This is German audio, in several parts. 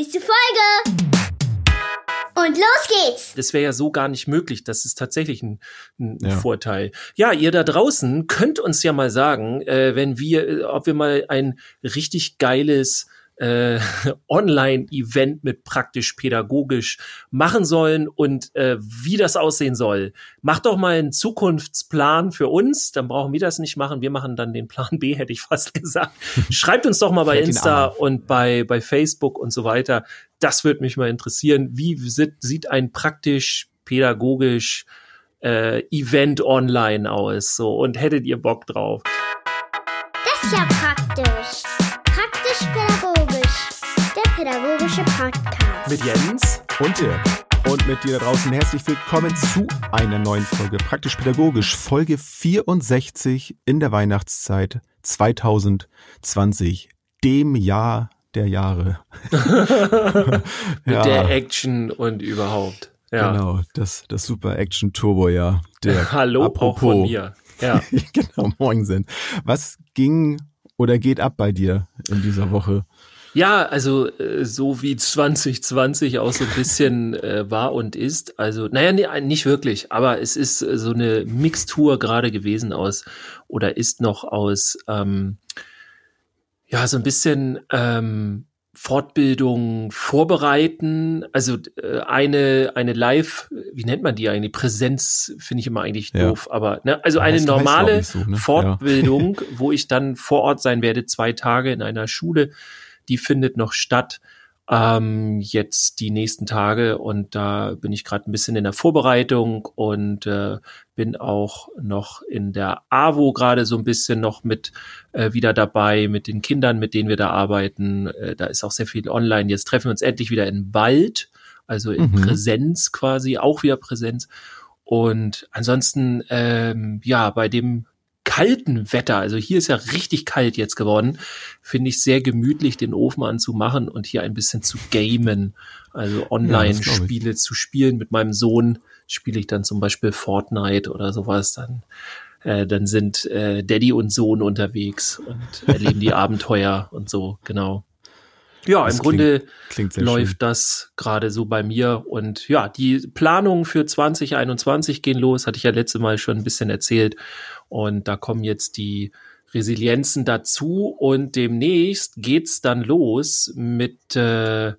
nächste Folge. Und los geht's! Das wäre ja so gar nicht möglich. Das ist tatsächlich ein, ein ja. Vorteil. Ja, ihr da draußen könnt uns ja mal sagen, äh, wenn wir, äh, ob wir mal ein richtig geiles äh, Online-Event mit praktisch pädagogisch machen sollen und äh, wie das aussehen soll. Macht doch mal einen Zukunftsplan für uns, dann brauchen wir das nicht machen. Wir machen dann den Plan B, hätte ich fast gesagt. Schreibt uns doch mal bei Insta und bei, bei Facebook und so weiter. Das würde mich mal interessieren. Wie sieht, sieht ein praktisch pädagogisch äh, Event online aus? So und hättet ihr Bock drauf? Das ist ja praktisch. Mit Jens und Dirk. Und mit dir da draußen herzlich willkommen zu einer neuen Folge Praktisch Pädagogisch, Folge 64 in der Weihnachtszeit 2020, dem Jahr der Jahre. mit ja. der Action und überhaupt. Ja. Genau, das, das super Action-Turbo-Jahr. Hallo apropos, auch von mir. Ja. genau, moin sind. Was ging oder geht ab bei dir in dieser Woche? Ja, also äh, so wie 2020 auch so ein bisschen äh, war und ist. Also, naja, nee, nicht wirklich, aber es ist äh, so eine Mixtur gerade gewesen aus oder ist noch aus ähm, ja so ein bisschen ähm, Fortbildung vorbereiten. Also äh, eine eine Live, wie nennt man die eigentlich? Präsenz finde ich immer eigentlich ja. doof, aber ne, also eine normale so, ne? Fortbildung, ja. wo ich dann vor Ort sein werde, zwei Tage in einer Schule die findet noch statt ähm, jetzt die nächsten Tage und da bin ich gerade ein bisschen in der Vorbereitung und äh, bin auch noch in der AWO gerade so ein bisschen noch mit äh, wieder dabei mit den Kindern, mit denen wir da arbeiten. Äh, da ist auch sehr viel online. Jetzt treffen wir uns endlich wieder in Wald, also in mhm. Präsenz quasi, auch wieder Präsenz. Und ansonsten, ähm, ja, bei dem kalten Wetter, also hier ist ja richtig kalt jetzt geworden, finde ich sehr gemütlich, den Ofen anzumachen und hier ein bisschen zu gamen, also Online-Spiele ja, zu spielen. Mit meinem Sohn spiele ich dann zum Beispiel Fortnite oder sowas. Dann, äh, dann sind äh, Daddy und Sohn unterwegs und erleben die Abenteuer und so, genau. Ja, das im Grunde klingt, läuft schön. das gerade so bei mir. Und ja, die Planungen für 2021 gehen los, hatte ich ja letzte Mal schon ein bisschen erzählt. Und da kommen jetzt die Resilienzen dazu und demnächst geht's dann los mit äh,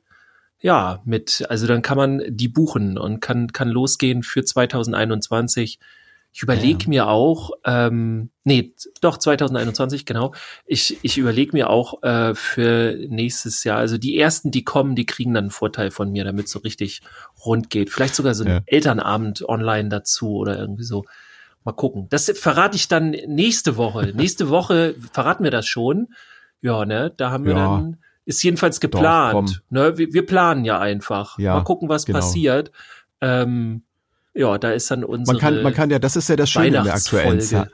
ja mit also dann kann man die buchen und kann kann losgehen für 2021 ich überlege ja. mir auch, ähm, nee, doch 2021, genau. Ich, ich überlege mir auch äh, für nächstes Jahr, also die ersten, die kommen, die kriegen dann einen Vorteil von mir, damit es so richtig rund geht. Vielleicht sogar so ein ja. Elternabend online dazu oder irgendwie so. Mal gucken. Das verrate ich dann nächste Woche. nächste Woche verraten wir das schon. Ja, ne, da haben wir ja. dann, ist jedenfalls geplant. Doch, ne, wir, wir, planen ja einfach. Ja, Mal gucken, was genau. passiert. Ähm, ja, da ist dann unsere. Man kann, man kann ja, das ist ja das Schöne in der aktuellen Zeit.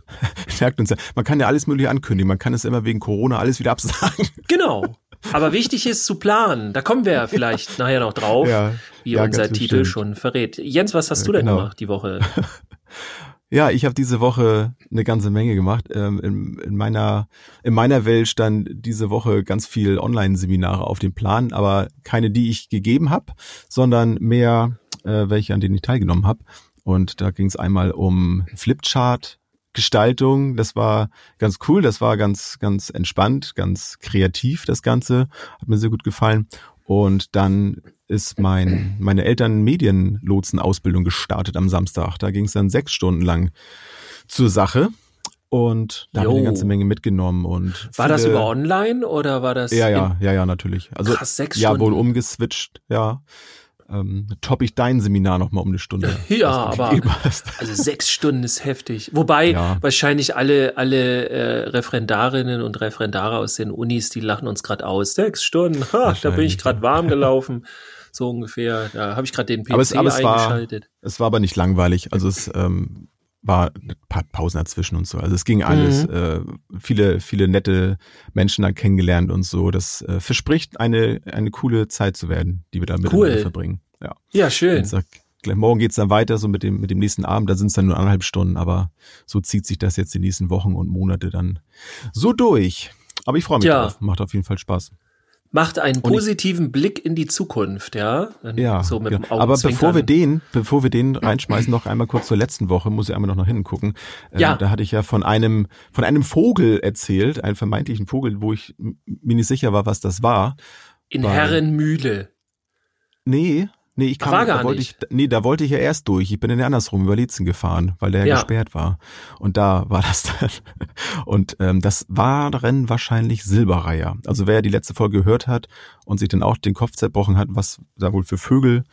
man kann ja alles mögliche ankündigen. Man kann es immer wegen Corona alles wieder absagen. Genau. Aber wichtig ist zu planen. Da kommen wir ja vielleicht nachher noch drauf, ja, wie ja, unser Titel bestimmt. schon verrät. Jens, was hast du denn genau. gemacht die Woche? Ja, ich habe diese Woche eine ganze Menge gemacht. Ähm, in, in, meiner, in meiner Welt stand diese Woche ganz viel Online-Seminare auf dem Plan, aber keine, die ich gegeben habe, sondern mehr äh, welche, an denen ich teilgenommen habe. Und da ging es einmal um Flipchart, Gestaltung, das war ganz cool, das war ganz, ganz entspannt, ganz kreativ, das Ganze, hat mir sehr gut gefallen. Und dann ist mein, meine Eltern Medienlotsen-Ausbildung gestartet am Samstag. Da ging es dann sechs Stunden lang zur Sache. Und da habe ich eine ganze Menge mitgenommen und war das über online oder war das ja ja ja ja natürlich also krass, sechs ja wohl umgeswitcht ja ähm, top ich dein Seminar noch mal um eine Stunde. Ja, aber also sechs Stunden ist heftig. Wobei ja. wahrscheinlich alle alle äh, Referendarinnen und Referendare aus den Unis, die lachen uns gerade aus. Sechs Stunden, ha, da bin ich gerade warm gelaufen. so ungefähr. Da habe ich gerade den PC aber es, aber es eingeschaltet. War, es war aber nicht langweilig. Also es ähm, war ein paar Pausen dazwischen und so. Also es ging alles. Mhm. Äh, viele, viele nette Menschen dann kennengelernt und so. Das äh, verspricht eine, eine coole Zeit zu werden, die wir da miteinander cool. verbringen. Ja, ja schön. Sag, morgen geht's dann weiter, so mit dem, mit dem nächsten Abend. Da sind es dann nur anderthalb Stunden, aber so zieht sich das jetzt die nächsten Wochen und Monate dann so durch. Aber ich freue mich ja. drauf. Macht auf jeden Fall Spaß. Macht einen positiven Blick in die Zukunft, ja. Ja, so mit ja. aber bevor wir den, bevor wir den reinschmeißen, noch einmal kurz zur letzten Woche, muss ich einmal noch nach hinten gucken. Ähm, ja. da hatte ich ja von einem, von einem Vogel erzählt, einen vermeintlichen Vogel, wo ich mir nicht sicher war, was das war. In Herrenmühle. Nee, Nee, ich kam, war gar da wollte nicht. ich, nee, da wollte ich ja erst durch. Ich bin in der andersrum über Lietzen gefahren, weil der ja. gesperrt war. Und da war das dann. Und ähm, das waren wahrscheinlich Silberreiher. Also wer die letzte Folge gehört hat und sich dann auch den Kopf zerbrochen hat, was da wohl für Vögel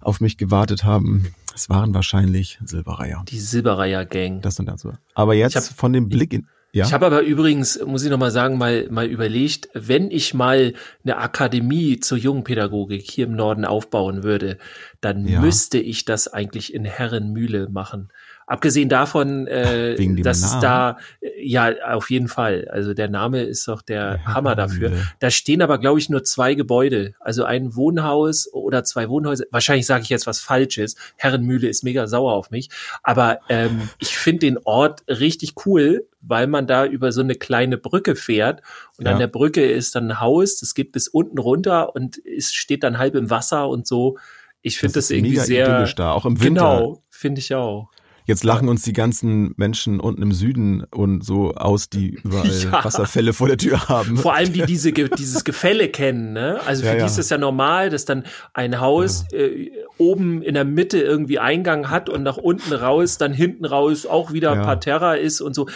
auf mich gewartet haben, es waren wahrscheinlich Silberreiher. Die Silberreiher-Gang. Das und das so. Aber jetzt hab, von dem Blick in, ja. Ich habe aber übrigens, muss ich nochmal sagen, mal, mal überlegt, wenn ich mal eine Akademie zur Jungenpädagogik hier im Norden aufbauen würde, dann ja. müsste ich das eigentlich in Herrenmühle machen. Abgesehen davon, äh, dass es da, äh, ja, auf jeden Fall. Also der Name ist doch der ja, Hammer dafür. Da stehen aber, glaube ich, nur zwei Gebäude. Also ein Wohnhaus oder zwei Wohnhäuser. Wahrscheinlich sage ich jetzt was Falsches. Herrenmühle ist mega sauer auf mich. Aber ähm, ich finde den Ort richtig cool, weil man da über so eine kleine Brücke fährt. Und ja. an der Brücke ist dann ein Haus, das geht bis unten runter und es steht dann halb im Wasser und so. Ich finde das, das irgendwie sehr. Da, auch im Winter. Genau, finde ich auch. Jetzt lachen uns die ganzen Menschen unten im Süden und so aus, die überall ja. Wasserfälle vor der Tür haben. Vor allem die diese, dieses Gefälle kennen. Ne? Also für ja, die ist es ja normal, dass dann ein Haus äh, oben in der Mitte irgendwie Eingang hat und nach unten raus, dann hinten raus auch wieder Parterra ist und so.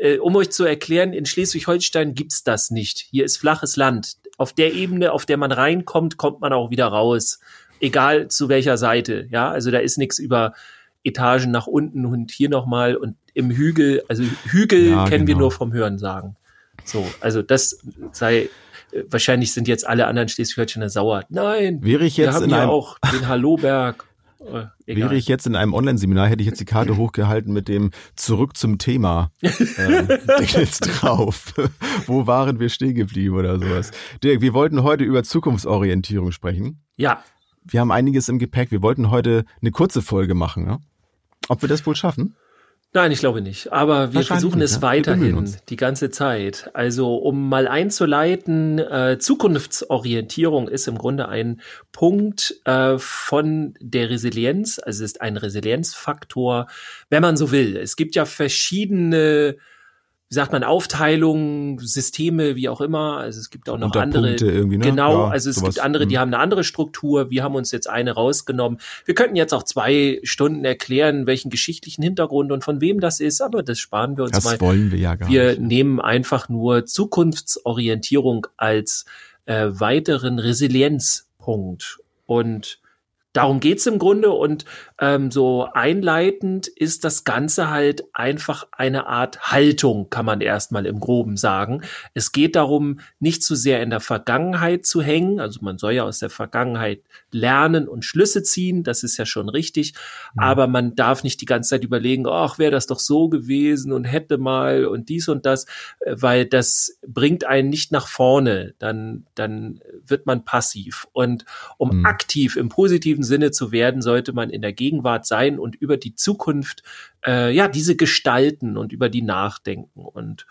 Äh, um euch zu erklären, in Schleswig-Holstein gibt's das nicht. Hier ist flaches Land. Auf der Ebene, auf der man reinkommt, kommt man auch wieder raus. Egal zu welcher Seite. Ja, also da ist nichts über Etagen nach unten und hier nochmal und im Hügel, also Hügel ja, kennen genau. wir nur vom Hören sagen. So, also das sei, äh, wahrscheinlich sind jetzt alle anderen Schleswig-Holsteiner sauer. Nein, wäre ich jetzt wir haben in einem, auch den Halloberg. Äh, wäre ich jetzt in einem Online-Seminar, hätte ich jetzt die Karte hochgehalten mit dem Zurück zum Thema ähm, Deckels drauf. Wo waren wir stehen geblieben oder sowas? Dirk, wir wollten heute über Zukunftsorientierung sprechen. Ja. Wir haben einiges im Gepäck. Wir wollten heute eine kurze Folge machen. Ne? Ob wir das wohl schaffen? Nein, ich glaube nicht. Aber wir versuchen es ja. weiterhin die ganze Zeit. Also um mal einzuleiten, äh, Zukunftsorientierung ist im Grunde ein Punkt äh, von der Resilienz. Also es ist ein Resilienzfaktor, wenn man so will. Es gibt ja verschiedene sagt man, Aufteilung, Systeme, wie auch immer. Also es gibt auch noch andere. Ne? Genau, ja, also es sowas. gibt andere, die hm. haben eine andere Struktur. Wir haben uns jetzt eine rausgenommen. Wir könnten jetzt auch zwei Stunden erklären, welchen geschichtlichen Hintergrund und von wem das ist, aber das sparen wir uns das mal. Das wollen wir ja gar wir nicht. Wir nehmen einfach nur Zukunftsorientierung als äh, weiteren Resilienzpunkt. Und Darum geht's im Grunde und ähm, so einleitend ist das Ganze halt einfach eine Art Haltung, kann man erstmal im groben sagen. Es geht darum, nicht zu sehr in der Vergangenheit zu hängen, also man soll ja aus der Vergangenheit lernen und Schlüsse ziehen, das ist ja schon richtig, mhm. aber man darf nicht die ganze Zeit überlegen, ach, wäre das doch so gewesen und hätte mal und dies und das, äh, weil das bringt einen nicht nach vorne, dann, dann wird man passiv. Und um mhm. aktiv im positiven Sinne zu werden, sollte man in der Gegenwart sein und über die Zukunft, äh, ja, diese gestalten und über die nachdenken. Und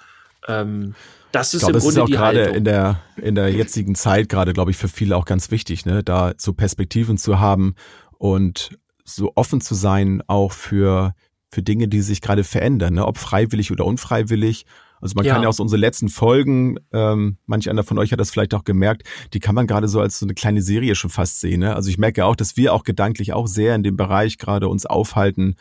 ähm, das ist glaube, im Grunde ist auch gerade in der in der jetzigen Zeit gerade, glaube ich, für viele auch ganz wichtig, ne, da so Perspektiven zu haben und so offen zu sein auch für für Dinge, die sich gerade verändern, ne, ob freiwillig oder unfreiwillig also man ja. kann ja aus unseren letzten Folgen, ähm, manch einer von euch hat das vielleicht auch gemerkt, die kann man gerade so als so eine kleine Serie schon fast sehen. Ne? Also ich merke auch, dass wir auch gedanklich auch sehr in dem Bereich gerade uns aufhalten.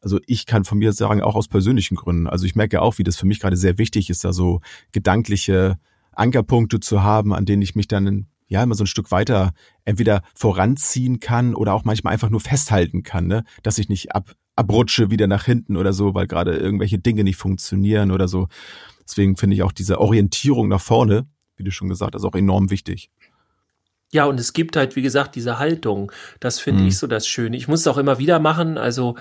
Also ich kann von mir sagen, auch aus persönlichen Gründen. Also ich merke auch, wie das für mich gerade sehr wichtig ist, da so gedankliche Ankerpunkte zu haben, an denen ich mich dann ja immer so ein Stück weiter entweder voranziehen kann oder auch manchmal einfach nur festhalten kann, ne? dass ich nicht ab, abrutsche wieder nach hinten oder so, weil gerade irgendwelche Dinge nicht funktionieren oder so. Deswegen finde ich auch diese Orientierung nach vorne, wie du schon gesagt hast, auch enorm wichtig. Ja, und es gibt halt, wie gesagt, diese Haltung. Das finde mhm. ich so das Schöne. Ich muss es auch immer wieder machen, also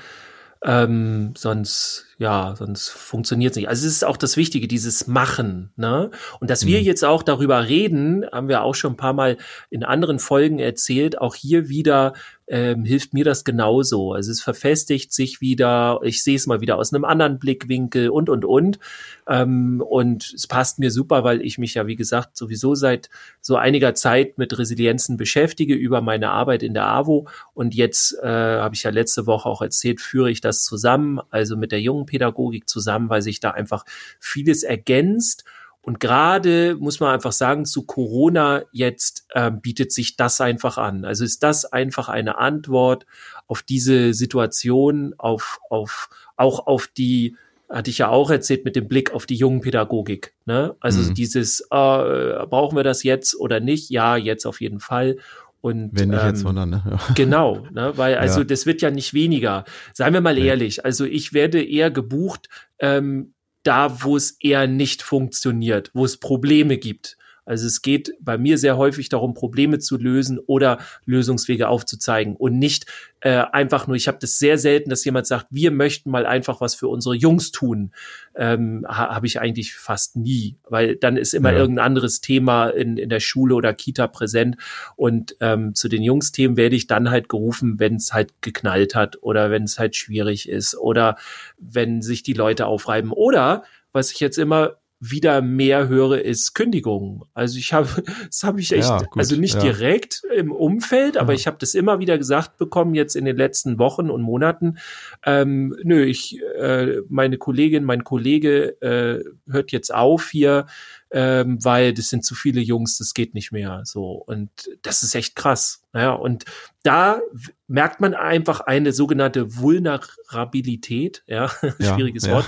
ähm, sonst ja, sonst funktioniert es nicht. Also es ist auch das Wichtige, dieses Machen, ne? Und dass mhm. wir jetzt auch darüber reden, haben wir auch schon ein paar Mal in anderen Folgen erzählt, auch hier wieder ähm, hilft mir das genauso. Also es verfestigt sich wieder, ich sehe es mal wieder aus einem anderen Blickwinkel und und und. Ähm, und es passt mir super, weil ich mich ja, wie gesagt, sowieso seit so einiger Zeit mit Resilienzen beschäftige über meine Arbeit in der AWO. Und jetzt äh, habe ich ja letzte Woche auch erzählt, führe ich das zusammen, also mit der jungen Pädagogik zusammen, weil sich da einfach vieles ergänzt. Und gerade muss man einfach sagen, zu Corona jetzt äh, bietet sich das einfach an. Also ist das einfach eine Antwort auf diese Situation, auf, auf, auch auf die, hatte ich ja auch erzählt, mit dem Blick auf die jungen Pädagogik. Ne? Also mhm. dieses, äh, brauchen wir das jetzt oder nicht? Ja, jetzt auf jeden Fall. Und, Wenn nicht ähm, jetzt, sondern, ne? Ja. Genau, ne? weil also ja. das wird ja nicht weniger. Seien wir mal ja. ehrlich, also ich werde eher gebucht ähm, da, wo es eher nicht funktioniert, wo es Probleme gibt. Also es geht bei mir sehr häufig darum, Probleme zu lösen oder Lösungswege aufzuzeigen und nicht äh, einfach nur, ich habe das sehr selten, dass jemand sagt, wir möchten mal einfach was für unsere Jungs tun. Ähm, ha, habe ich eigentlich fast nie, weil dann ist immer ja. irgendein anderes Thema in, in der Schule oder Kita präsent und ähm, zu den Jungsthemen werde ich dann halt gerufen, wenn es halt geknallt hat oder wenn es halt schwierig ist oder wenn sich die Leute aufreiben oder was ich jetzt immer wieder mehr höre, ist Kündigung. Also ich habe, das habe ich echt, ja, also nicht ja. direkt im Umfeld, aber ja. ich habe das immer wieder gesagt bekommen jetzt in den letzten Wochen und Monaten. Ähm, nö, ich, äh, meine Kollegin, mein Kollege äh, hört jetzt auf hier ähm, weil das sind zu viele Jungs, das geht nicht mehr. So und das ist echt krass. Naja, und da merkt man einfach eine sogenannte Vulnerabilität, ja, ja schwieriges ja. Wort.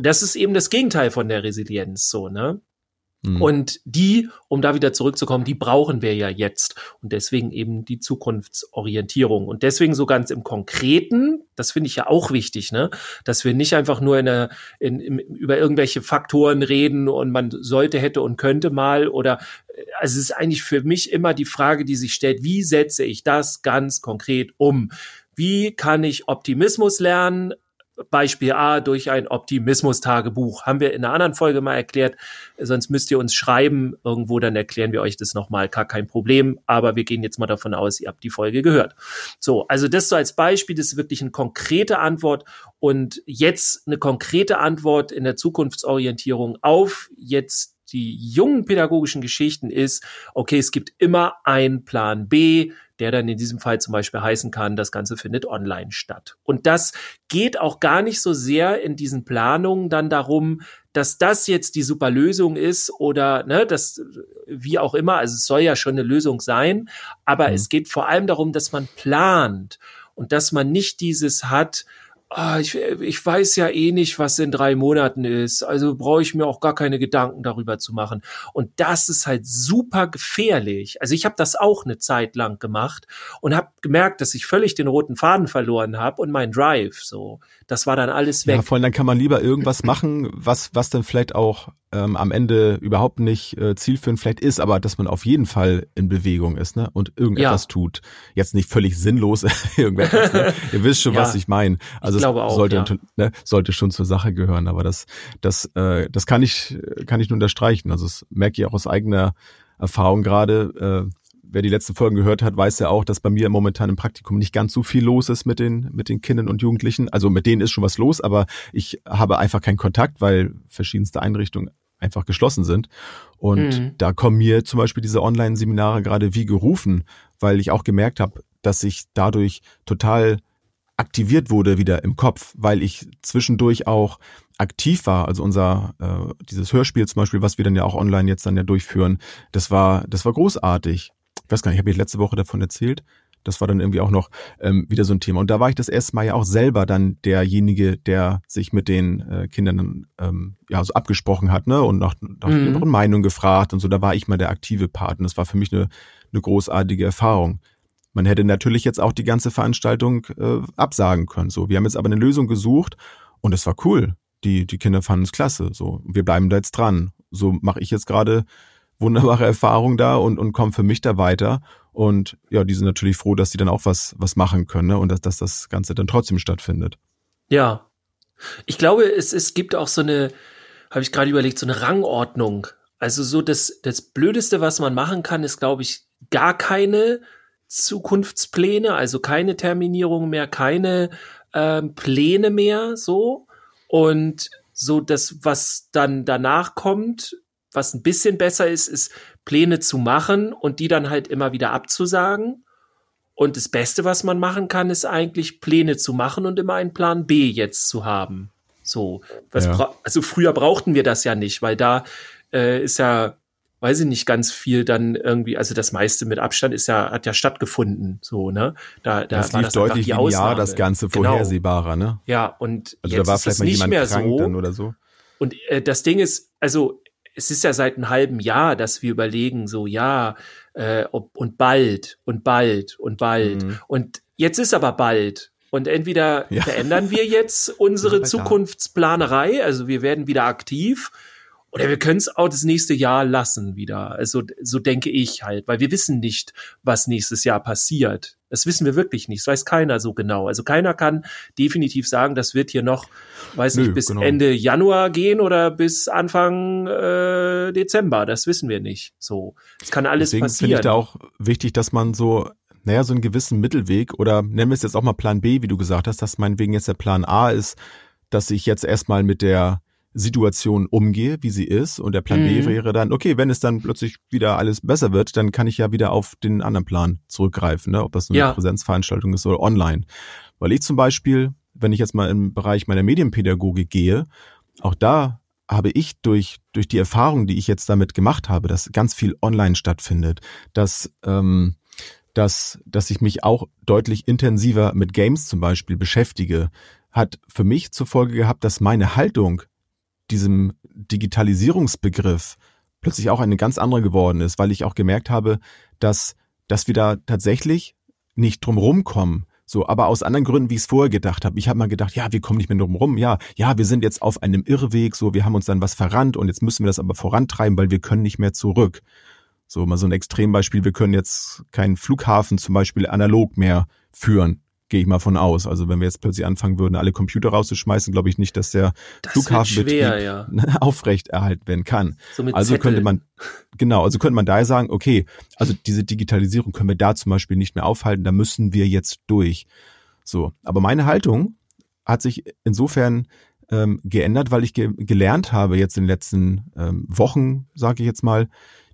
Das ist eben das Gegenteil von der Resilienz, so ne. Mhm. Und die, um da wieder zurückzukommen, die brauchen wir ja jetzt. Und deswegen eben die Zukunftsorientierung. Und deswegen so ganz im Konkreten, das finde ich ja auch wichtig, ne, dass wir nicht einfach nur in der, in, in, über irgendwelche Faktoren reden und man sollte, hätte und könnte mal oder also es ist eigentlich für mich immer die Frage, die sich stellt, wie setze ich das ganz konkret um? Wie kann ich Optimismus lernen? Beispiel A durch ein Optimismus-Tagebuch. Haben wir in einer anderen Folge mal erklärt. Sonst müsst ihr uns schreiben irgendwo, dann erklären wir euch das nochmal. Gar kein Problem. Aber wir gehen jetzt mal davon aus, ihr habt die Folge gehört. So, also das so als Beispiel. Das ist wirklich eine konkrete Antwort. Und jetzt eine konkrete Antwort in der Zukunftsorientierung auf jetzt die jungen pädagogischen Geschichten ist, okay, es gibt immer einen Plan B, der dann in diesem Fall zum Beispiel heißen kann, das Ganze findet online statt. Und das geht auch gar nicht so sehr in diesen Planungen dann darum, dass das jetzt die super Lösung ist oder ne, das wie auch immer. Also es soll ja schon eine Lösung sein, aber mhm. es geht vor allem darum, dass man plant und dass man nicht dieses hat, ah, ich, ich weiß ja eh nicht, was in drei Monaten ist, also brauche ich mir auch gar keine Gedanken darüber zu machen. Und das ist halt super gefährlich. Also ich habe das auch eine Zeit lang gemacht und habe gemerkt, dass ich völlig den roten Faden verloren habe und mein Drive. So, das war dann alles weg. Ja, vor allem dann kann man lieber irgendwas machen, was was dann vielleicht auch ähm, am Ende überhaupt nicht äh, zielführend vielleicht ist, aber dass man auf jeden Fall in Bewegung ist ne? und irgendetwas ja. tut. Jetzt nicht völlig sinnlos irgendetwas. Ne? Ihr wisst schon, ja. was ich meine. Also ich es sollte, ja. ne, sollte schon zur Sache gehören, aber das, das, äh, das kann ich, kann ich nur unterstreichen. Also das merke ich auch aus eigener Erfahrung gerade. Äh, wer die letzten Folgen gehört hat, weiß ja auch, dass bei mir momentan im Praktikum nicht ganz so viel los ist mit den, mit den Kindern und Jugendlichen. Also mit denen ist schon was los, aber ich habe einfach keinen Kontakt, weil verschiedenste Einrichtungen einfach geschlossen sind. Und mhm. da kommen mir zum Beispiel diese Online-Seminare gerade wie gerufen, weil ich auch gemerkt habe, dass ich dadurch total aktiviert wurde wieder im Kopf, weil ich zwischendurch auch aktiv war. Also unser äh, dieses Hörspiel zum Beispiel, was wir dann ja auch online jetzt dann ja durchführen, das war das war großartig. Ich weiß gar nicht, ich habe ich letzte Woche davon erzählt. Das war dann irgendwie auch noch ähm, wieder so ein Thema. Und da war ich das erste Mal ja auch selber dann derjenige, der sich mit den äh, Kindern ähm, ja so abgesprochen hat, ne? Und nach, nach mhm. ihrer Meinung gefragt und so. Da war ich mal der aktive Part. Und das war für mich eine, eine großartige Erfahrung. Man hätte natürlich jetzt auch die ganze Veranstaltung äh, absagen können. So, wir haben jetzt aber eine Lösung gesucht und es war cool. Die, die Kinder fanden es klasse. So, wir bleiben da jetzt dran. So mache ich jetzt gerade wunderbare Erfahrungen da und, und komme für mich da weiter. Und ja, die sind natürlich froh, dass sie dann auch was, was machen können ne? und dass, dass das Ganze dann trotzdem stattfindet. Ja, Ich glaube, es, es gibt auch so eine, habe ich gerade überlegt, so eine Rangordnung. Also so das, das Blödeste, was man machen kann, ist, glaube ich, gar keine Zukunftspläne, also keine Terminierung mehr, keine ähm, Pläne mehr, so. Und so das, was dann danach kommt, was ein bisschen besser ist, ist Pläne zu machen und die dann halt immer wieder abzusagen. Und das Beste, was man machen kann, ist eigentlich Pläne zu machen und immer einen Plan B jetzt zu haben. So, Ja. also früher brauchten wir das ja nicht, weil da äh, ist ja, weiß ich nicht, ganz viel dann irgendwie, also das meiste mit Abstand ist ja, hat ja stattgefunden, so, ne? Da, da Das war lief das deutlich die linear, Ausnahme. das Ganze Genau. vorhersehbarer, ne? Ja, und Also jetzt da war ist vielleicht mal nicht jemand mehr krank so. dann oder so. Und äh, das Ding ist, also es ist ja seit einem halben Jahr, dass wir überlegen, so ja, äh, ob, und bald und bald und bald. Mhm. Und jetzt ist aber bald. Und entweder Ja. verändern wir jetzt unsere. Zukunftsplanerei, also wir werden wieder aktiv, oder wir können es auch das nächste Jahr lassen wieder. Also so denke ich halt, weil wir wissen nicht, was nächstes Jahr passiert. Das wissen wir wirklich nicht. Das weiß keiner so genau. Also keiner kann definitiv sagen, das wird hier noch, weiß Nö, nicht, bis genau. Ende Januar gehen oder bis Anfang äh, Dezember. Das wissen wir nicht. So, es kann alles Deswegen finde passieren. ich da auch wichtig, dass man so, naja, so einen gewissen Mittelweg oder nennen wir es jetzt auch mal Plan B, wie du gesagt hast, dass meinetwegen jetzt der Plan A ist, dass ich jetzt erstmal mit der Situation umgehe, wie sie ist. Und der Plan B Mhm. wäre dann, okay, wenn es dann plötzlich wieder alles besser wird, dann kann ich ja wieder auf den anderen Plan zurückgreifen, ne? ob das nur Ja. eine Präsenzveranstaltung ist oder online. Weil ich zum Beispiel, wenn ich jetzt mal im Bereich meiner Medienpädagogik gehe, auch da habe ich durch, durch die Erfahrung, die ich jetzt damit gemacht habe, dass ganz viel online stattfindet, dass, ähm, dass, dass ich mich auch deutlich intensiver mit Games zum Beispiel beschäftige, hat für mich zur Folge gehabt, dass meine Haltung diesem Digitalisierungsbegriff plötzlich auch eine ganz andere geworden ist, weil ich auch gemerkt habe, dass, dass wir da tatsächlich nicht drum rumkommen. So, aber aus anderen Gründen, wie ich es vorher gedacht habe. Ich habe mal gedacht, ja, wir kommen nicht mehr drum rum. Ja, ja, wir sind jetzt auf einem Irrweg, so, wir haben uns dann was verrannt und jetzt müssen wir das aber vorantreiben, weil wir können nicht mehr zurück. So, mal so ein Extrembeispiel, wir können jetzt keinen Flughafen zum Beispiel analog mehr führen, gehe ich mal von aus. Also wenn wir jetzt plötzlich anfangen würden, alle Computer rauszuschmeißen, glaube ich nicht, dass der das Flughafenbetrieb schwer, ja. aufrecht erhalten werden kann. So Also könnte Zetteln. man, genau, also könnte man daher sagen, okay, also diese Digitalisierung können wir da zum Beispiel nicht mehr aufhalten, da müssen wir jetzt durch. So, aber meine Haltung hat sich insofern ähm, geändert, weil ich ge gelernt habe jetzt in den letzten ähm, Wochen, sage ich jetzt mal,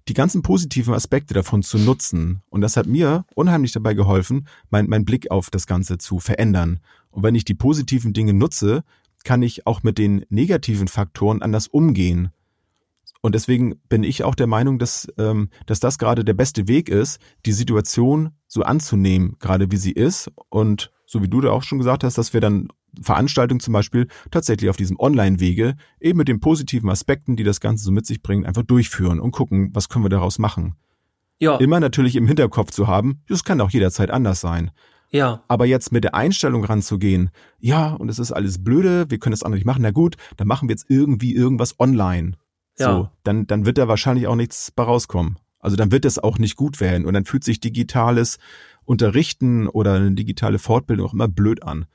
die ganzen positiven Aspekte davon zu nutzen. Und das hat mir unheimlich dabei geholfen, mein, mein Blick auf das Ganze zu verändern. Und wenn ich die positiven Dinge nutze, kann ich auch mit den negativen Faktoren anders umgehen. Und deswegen bin ich auch der Meinung, dass, ähm, dass das gerade der beste Weg ist, die Situation so anzunehmen, gerade wie sie ist. Und so wie du da auch schon gesagt hast, dass wir dann Veranstaltungen zum Beispiel tatsächlich auf diesem Online-Wege eben mit den positiven Aspekten, die das Ganze so mit sich bringen, einfach durchführen und gucken, was können wir daraus machen. Ja, Immer natürlich im Hinterkopf zu haben, das kann auch jederzeit anders sein. ja, Aber jetzt mit der Einstellung ranzugehen, ja, und es ist alles blöde, wir können das andere nicht machen, na gut, dann machen wir jetzt irgendwie irgendwas online. So, Ja. dann, dann wird da wahrscheinlich auch nichts bei rauskommen. Also dann wird es auch nicht gut werden und dann fühlt sich digitales Unterrichten oder eine digitale Fortbildung auch immer blöd an,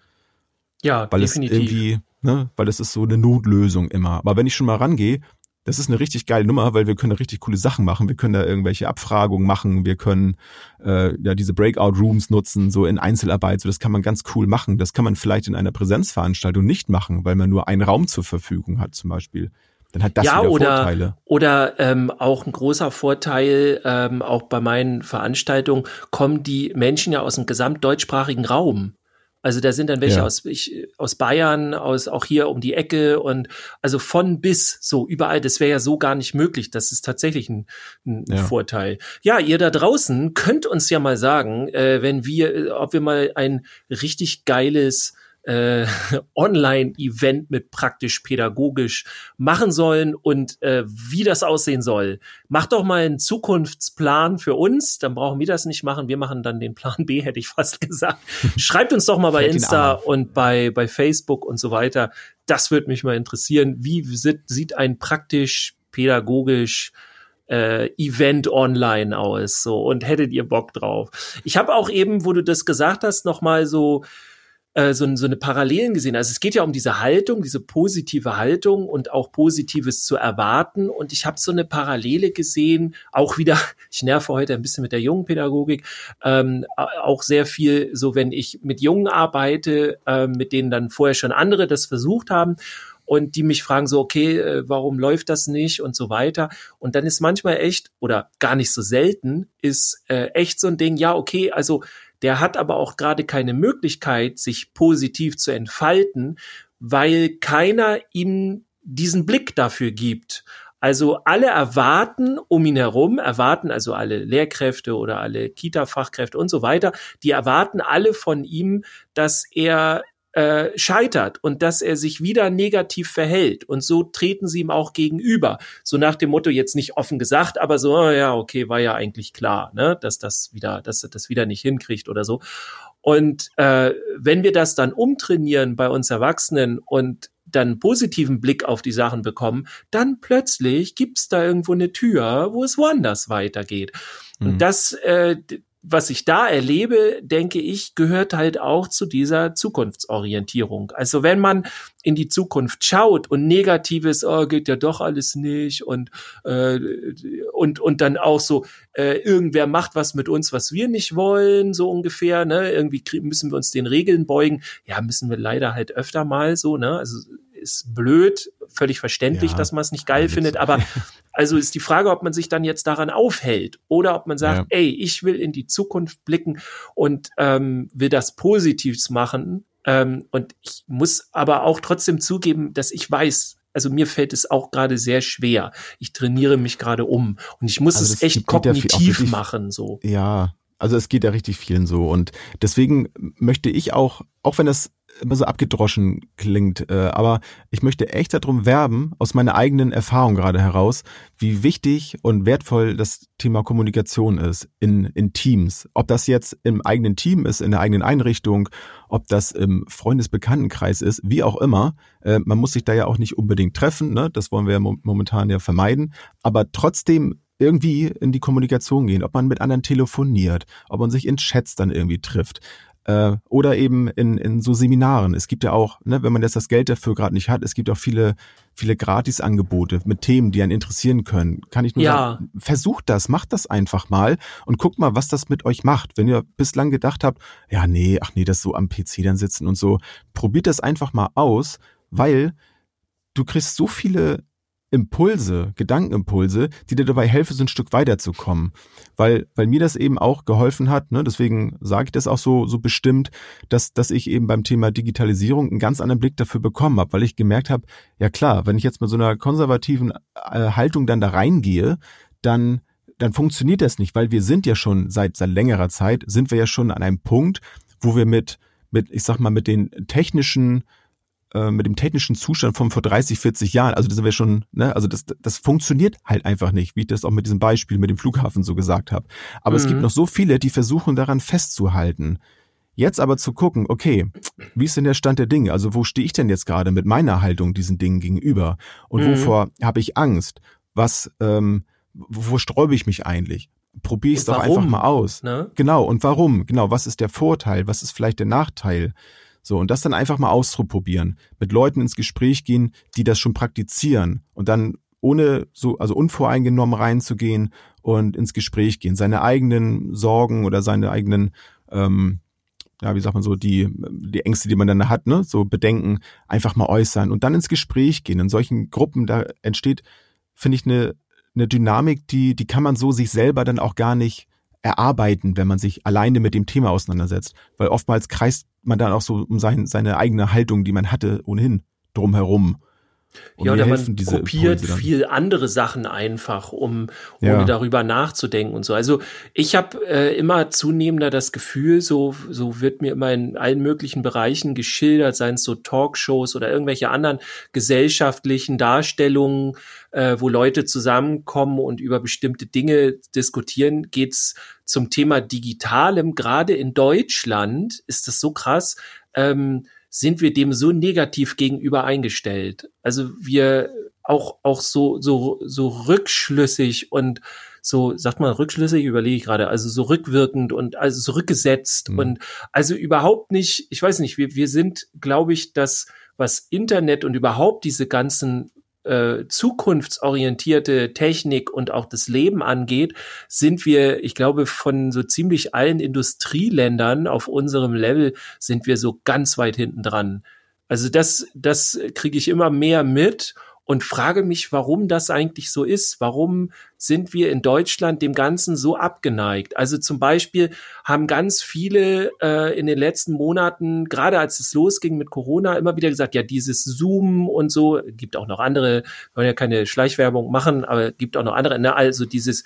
ja, weil definitiv. es irgendwie, ne, weil es ist so eine Notlösung immer. Aber wenn ich schon mal rangehe, das ist eine richtig geile Nummer, weil wir können da richtig coole Sachen machen. Wir können da irgendwelche Abfragungen machen, wir können äh, ja diese Breakout Rooms nutzen, so in Einzelarbeit. So das kann man ganz cool machen. Das kann man vielleicht in einer Präsenzveranstaltung nicht machen, weil man nur einen Raum zur Verfügung hat, zum Beispiel. Dann hat das ja, oder, Vorteile. oder ähm, auch ein großer Vorteil, ähm, auch bei meinen Veranstaltungen, kommen die Menschen ja aus dem gesamtdeutschsprachigen Raum. Also da sind dann welche Ja. aus, ich, aus Bayern, aus auch hier um die Ecke und also von bis so überall. Das wäre ja so gar nicht möglich. Das ist tatsächlich ein, ein Ja. Vorteil. Ja, ihr da draußen könnt uns ja mal sagen, äh, wenn wir, äh, ob wir mal ein richtig geiles äh, Online-Event mit praktisch pädagogisch machen sollen und äh, wie das aussehen soll. Macht doch mal einen Zukunftsplan für uns, dann brauchen wir das nicht machen. Wir machen dann den Plan B, hätte ich fast gesagt. Schreibt uns doch mal bei Insta und bei, bei Facebook und so weiter. Das würde mich mal interessieren. Wie sieht, sieht ein praktisch pädagogisch äh, Event online aus so und hättet ihr Bock drauf? Ich habe auch eben, wo du das gesagt hast, noch mal so äh, so, so eine Parallelen gesehen. Also es geht ja um diese Haltung, diese positive Haltung und auch Positives zu erwarten. Und ich habe so eine Parallele gesehen, auch wieder, ich nerve heute ein bisschen mit der jungen Pädagogik, ähm, auch sehr viel so, wenn ich mit Jungen arbeite, äh, mit denen dann vorher schon andere das versucht haben und die mich fragen so, okay, äh, warum läuft das nicht und so weiter. Und dann ist manchmal echt oder gar nicht so selten ist äh, echt so ein Ding, ja, okay, also der hat aber auch gerade keine Möglichkeit, sich positiv zu entfalten, weil keiner ihm diesen Blick dafür gibt. Also alle erwarten um ihn herum, erwarten also alle Lehrkräfte oder alle Kita-Fachkräfte und so weiter, die erwarten alle von ihm, dass er äh, scheitert und dass er sich wieder negativ verhält. Und so treten sie ihm auch gegenüber. So nach dem Motto, jetzt nicht offen gesagt, aber so, oh ja, okay, war ja eigentlich klar, ne, dass das wieder, dass er das wieder nicht hinkriegt oder so. Und äh, wenn wir das dann umtrainieren bei uns Erwachsenen und dann positiven Blick auf die Sachen bekommen, dann plötzlich gibt's da irgendwo eine Tür, wo es woanders weitergeht. Mhm. Und das, äh, was ich da erlebe, denke ich, gehört halt auch zu dieser Zukunftsorientierung. Also wenn man in die Zukunft schaut und negatives, oh, geht ja doch alles nicht und äh, und und dann auch so äh, irgendwer macht was mit uns, was wir nicht wollen, so ungefähr, ne? Irgendwie müssen wir uns den Regeln beugen. Ja, müssen wir leider halt öfter mal so, ne? Also ist blöd, völlig verständlich, ja, dass man es nicht geil findet, aber also ist die Frage, ob man sich dann jetzt daran aufhält oder ob man sagt, ja. ey, ich will in die Zukunft blicken und ähm, will das Positives machen. Ähm, und ich muss aber auch trotzdem zugeben, dass ich weiß, also mir fällt es auch gerade sehr schwer. Ich trainiere mich gerade um und ich muss also es echt kognitiv ja machen, so. Ja, also es geht ja richtig vielen so und deswegen möchte ich auch, auch wenn das immer so abgedroschen klingt, äh, aber ich möchte echt darum werben, aus meiner eigenen Erfahrung gerade heraus, wie wichtig und wertvoll das Thema Kommunikation ist in, in Teams. Ob das jetzt im eigenen Team ist, in der eigenen Einrichtung, ob das im Freundesbekanntenkreis ist, wie auch immer. Äh, man muss sich da ja auch nicht unbedingt treffen, ne? das wollen wir momentan ja vermeiden, aber trotzdem irgendwie in die Kommunikation gehen, ob man mit anderen telefoniert, ob man sich in Chats dann irgendwie trifft äh, oder eben in, in so Seminaren. Es gibt ja auch, ne, wenn man jetzt das Geld dafür gerade nicht hat, es gibt auch viele, viele Gratisangebote mit Themen, die einen interessieren können. Kann ich nur ja. sagen, versucht das, macht das einfach mal und guckt mal, was das mit euch macht. Wenn ihr bislang gedacht habt, ja, nee, ach nee, das so am PC dann sitzen und so, probiert das einfach mal aus, weil du kriegst so viele Impulse, Gedankenimpulse, die dir dabei helfen, so ein Stück weiterzukommen. Weil, weil mir das eben auch geholfen hat, ne, deswegen sage ich das auch so, so bestimmt, dass, dass ich eben beim Thema Digitalisierung einen ganz anderen Blick dafür bekommen habe, weil ich gemerkt habe, ja klar, wenn ich jetzt mit so einer konservativen äh, Haltung dann da reingehe, dann dann funktioniert das nicht, weil wir sind ja schon seit, seit längerer Zeit, sind wir ja schon an einem Punkt, wo wir mit, mit, ich sag mal, mit den technischen äh, mit dem technischen Zustand von vor 30, 40 Jahren, also das sind wir schon, ne, also das, das funktioniert halt einfach nicht, wie ich das auch mit diesem Beispiel mit dem Flughafen so gesagt habe. Aber mhm. es gibt mhm. noch so viele, die versuchen daran festzuhalten. Jetzt aber zu gucken, okay, wie ist denn der Stand der Dinge? Also wo stehe ich denn jetzt gerade mit meiner Haltung diesen Dingen gegenüber? Und mhm. wovor habe ich Angst? Was, ähm, wovor sträube ich mich eigentlich? Probiere ich es doch einfach mal aus. Ne? Genau, und warum? Genau, was ist der Vorteil? Was ist vielleicht der Nachteil? So, und das dann einfach mal ausprobieren, mit Leuten ins Gespräch gehen, die das schon praktizieren und dann ohne so, also unvoreingenommen reinzugehen und ins Gespräch gehen, seine eigenen Sorgen oder seine eigenen, ähm, ja, wie sagt man so, die, die Ängste, die man dann hat, ne, so Bedenken einfach mal äußern und dann ins Gespräch gehen. In solchen Gruppen, da entsteht, finde ich, eine, eine Dynamik, die, die kann man so sich selber dann auch gar nicht erarbeiten, wenn man sich alleine mit dem Thema auseinandersetzt. Weil oftmals kreist man dann auch so um sein, seine eigene Haltung, die man hatte, ohnehin drumherum. Und ja, oder man kopiert viel andere Sachen einfach, um ohne ja. darüber nachzudenken und so. Also ich habe äh, immer zunehmender das Gefühl, so so wird mir immer in allen möglichen Bereichen geschildert, seien es so Talkshows oder irgendwelche anderen gesellschaftlichen Darstellungen, äh, wo Leute zusammenkommen und über bestimmte Dinge diskutieren, geht's zum Thema Digitalem. Gerade in Deutschland ist das so krass. Ähm, sind wir dem so negativ gegenüber eingestellt. Also wir auch, auch so, so, so rückschlüssig und so, sagt man rückschlüssig, überlege ich gerade, also so rückwirkend und also zurückgesetzt mhm. und also überhaupt nicht, ich weiß nicht, wir, wir sind, glaube ich, das, was Internet und überhaupt diese ganzen äh, zukunftsorientierte Technik und auch das Leben angeht, sind wir, ich glaube, von so ziemlich allen Industrieländern auf unserem Level sind wir so ganz weit hinten dran. Also das, das kriege ich immer mehr mit und frage mich, warum das eigentlich so ist. Warum sind wir in Deutschland dem Ganzen so abgeneigt? Also zum Beispiel haben ganz viele äh, in den letzten Monaten, gerade als es losging mit Corona, immer wieder gesagt, ja, dieses Zoom und so, gibt auch noch andere, wollen ja keine Schleichwerbung machen, aber gibt auch noch andere, ne, also dieses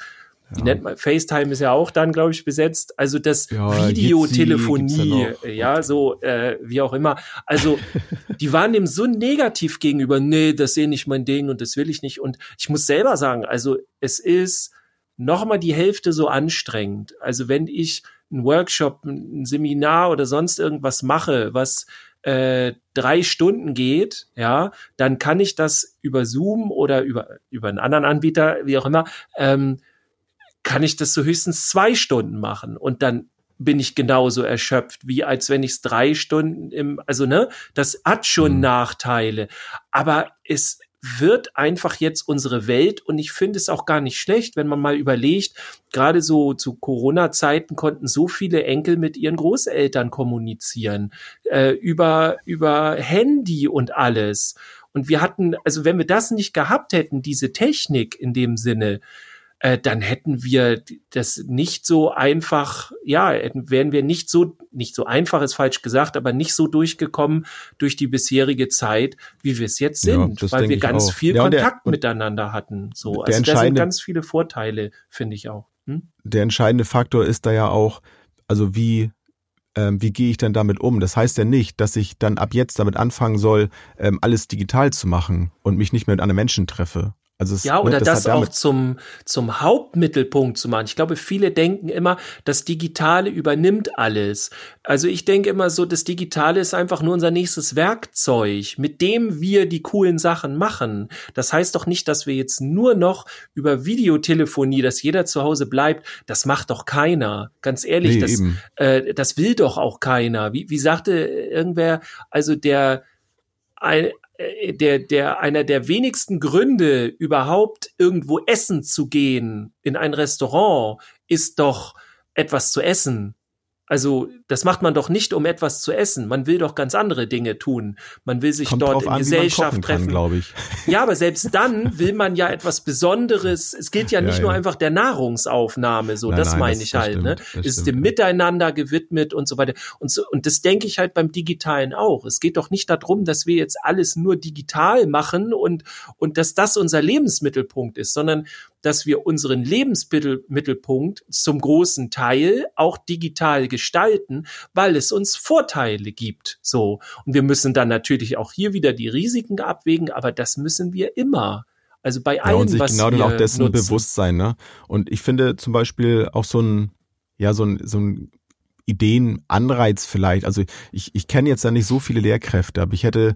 wie nennt man, FaceTime ist ja auch dann, glaube ich, besetzt. Also das ja, Videotelefonie, ja, ja, so äh, wie auch immer. Also die waren dem so negativ gegenüber, nee, das sehe nicht mein Ding und das will ich nicht. Und ich muss selber sagen, also es ist noch mal die Hälfte so anstrengend. Also wenn ich einen Workshop, ein Seminar oder sonst irgendwas mache, was äh, drei Stunden geht, ja, dann kann ich das über Zoom oder über über einen anderen Anbieter, wie auch immer, ähm, kann ich das so höchstens zwei Stunden machen und dann bin ich genauso erschöpft, wie als wenn ich es drei Stunden im, also ne, das hat schon mhm. Nachteile, aber es wird einfach jetzt unsere Welt und ich finde es auch gar nicht schlecht, wenn man mal überlegt, gerade so zu Corona-Zeiten konnten so viele Enkel mit ihren Großeltern kommunizieren, äh, über, über Handy und alles. Und wir hatten, also wenn wir das nicht gehabt hätten, diese Technik in dem Sinne, äh, dann hätten wir das nicht so einfach, ja, wären wir nicht so, nicht so einfach ist falsch gesagt, aber nicht so durchgekommen durch die bisherige Zeit, wie wir es jetzt sind, ja, weil wir ganz auch. viel ja, Kontakt der, miteinander hatten. So, also da sind ganz viele Vorteile, finde ich auch. Hm? Der entscheidende Faktor ist da ja auch, also wie ähm, wie gehe ich denn damit um? Das heißt ja nicht, dass ich dann ab jetzt damit anfangen soll, ähm, alles digital zu machen und mich nicht mehr mit anderen Menschen treffe. Also es, ja, oder ne, das, das auch zum, zum Hauptmittelpunkt zu machen. Ich glaube, viele denken immer, das Digitale übernimmt alles. Also ich denke immer so, das Digitale ist einfach nur unser nächstes Werkzeug, mit dem wir die coolen Sachen machen. Das heißt doch nicht, dass wir jetzt nur noch über Videotelefonie, dass jeder zu Hause bleibt. Das macht doch keiner. Ganz ehrlich, nee, das, äh, das will doch auch keiner. Wie, wie sagte irgendwer, also der, ein, der, der, einer der wenigsten Gründe, überhaupt irgendwo essen zu gehen in ein Restaurant, ist doch etwas zu essen. Also das macht man doch nicht, um etwas zu essen. Man will doch ganz andere Dinge tun. Man will sich Kommt dort in an, Gesellschaft treffen. glaube ich. Ja, aber selbst dann will man ja etwas Besonderes. Es gilt ja nicht ja, nur einfach der Nahrungsaufnahme. So, nein, das nein, meine ich halt. Ne? Stimmt, ne? Es ist dem Miteinander gewidmet und so weiter. Und so und das denke ich halt beim Digitalen auch. Es geht doch nicht darum, dass wir jetzt alles nur digital machen und und dass das unser Lebensmittelpunkt ist, sondern dass wir unseren Lebensmittelpunkt zum großen Teil auch digital gestalten, weil es uns Vorteile gibt. So. Und wir müssen dann natürlich auch hier wieder die Risiken abwägen, aber das müssen wir immer. Also bei allem, ja, und sich was genau wir auch dessen nutzen. bewusst sein, ne? Und ich finde zum Beispiel auch so ein, ja, so ein, so ein Ideenanreiz vielleicht. Also ich, ich kenne jetzt da nicht so viele Lehrkräfte, aber ich hätte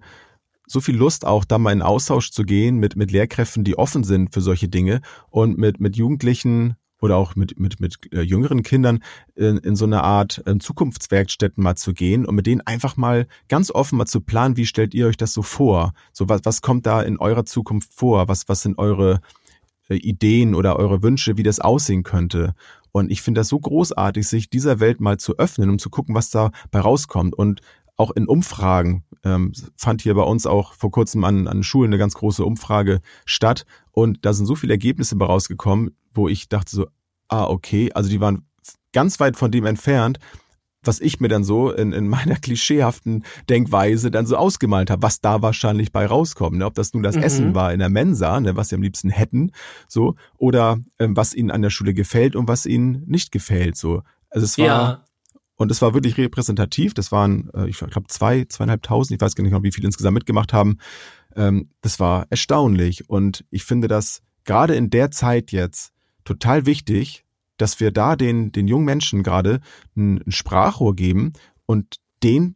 so viel Lust auch, da mal in Austausch zu gehen mit, mit Lehrkräften, die offen sind für solche Dinge und mit, mit Jugendlichen oder auch mit, mit, mit äh, jüngeren Kindern in, in so eine Art äh, Zukunftswerkstätten mal zu gehen und mit denen einfach mal ganz offen mal zu planen, wie stellt ihr euch das so vor? So was, was kommt da in eurer Zukunft vor? Was, was sind eure äh, Ideen oder eure Wünsche, wie das aussehen könnte? Und ich finde das so großartig, sich dieser Welt mal zu öffnen, um zu gucken, was da bei rauskommt. Und auch in Umfragen ähm, fand hier bei uns auch vor kurzem an, an Schulen eine ganz große Umfrage statt und da sind so viele Ergebnisse bei rausgekommen, wo ich dachte so, ah, okay, also die waren ganz weit von dem entfernt, was ich mir dann so in, in meiner klischeehaften Denkweise dann so ausgemalt habe, was da wahrscheinlich bei rauskommt. Ne? Ob das nun das mhm. Essen war in der Mensa, ne, was sie am liebsten hätten, so, oder ähm, was ihnen an der Schule gefällt und was ihnen nicht gefällt. So. Also es war ja. Und es war wirklich repräsentativ. Das waren, äh, ich glaube, zwei, zweieinhalbtausend, ich weiß gar nicht mehr, wie viele insgesamt mitgemacht haben. Ähm, das war erstaunlich. Und ich finde das gerade in der Zeit jetzt total wichtig, dass wir da den, den jungen Menschen gerade ein, ein Sprachrohr geben und den,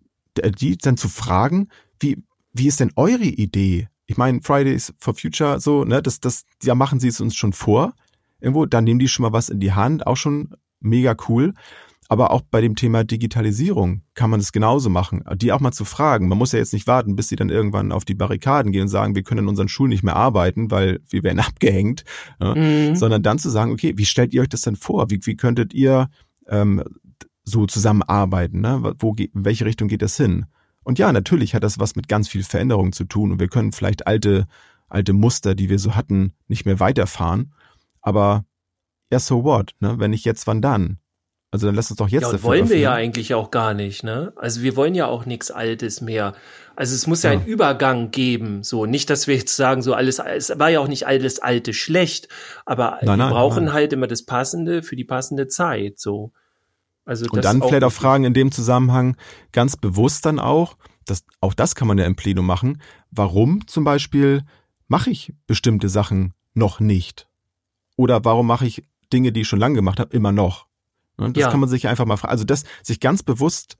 die dann zu fragen, wie, wie ist denn eure Idee Ich meine, Fridays for Future, so, ne, das, das, ja, machen sie es uns schon vor. Irgendwo, da nehmen die schon mal was in die Hand, auch schon mega cool. Aber auch bei dem Thema Digitalisierung kann man es genauso machen, die auch mal zu fragen. Man muss ja jetzt nicht warten, bis sie dann irgendwann auf die Barrikaden gehen und sagen, wir können in unseren Schulen nicht mehr arbeiten, weil wir werden abgehängt, mhm. sondern dann zu sagen, okay, wie stellt ihr euch das denn vor? Wie, wie könntet ihr ähm, so zusammenarbeiten? Ne? Wo, in welche Richtung geht das hin? Und ja, natürlich hat das was mit ganz viel Veränderung zu tun und wir können vielleicht alte, alte Muster, die wir so hatten, nicht mehr weiterfahren. Aber ja, so what? Ne? Wenn nicht jetzt, wann dann? Also dann lass uns doch jetzt. Ja, und wollen wir ja eigentlich auch gar nicht, ne? Also wir wollen ja auch nichts Altes mehr. Also es muss ja, ja einen Übergang geben, so nicht, dass wir jetzt sagen, so alles, es war ja auch nicht alles Alte schlecht, aber nein, wir nein, brauchen nein. halt immer das Passende für die passende Zeit, so. Also und dann vielleicht auch Fragen in dem Zusammenhang ganz bewusst dann auch, das, auch das kann man ja im Plenum machen. Warum zum Beispiel mache ich bestimmte Sachen noch nicht? Oder warum mache ich Dinge, die ich schon lange gemacht habe, immer noch? Das ja. kann man sich einfach mal fragen. Also das sich ganz bewusst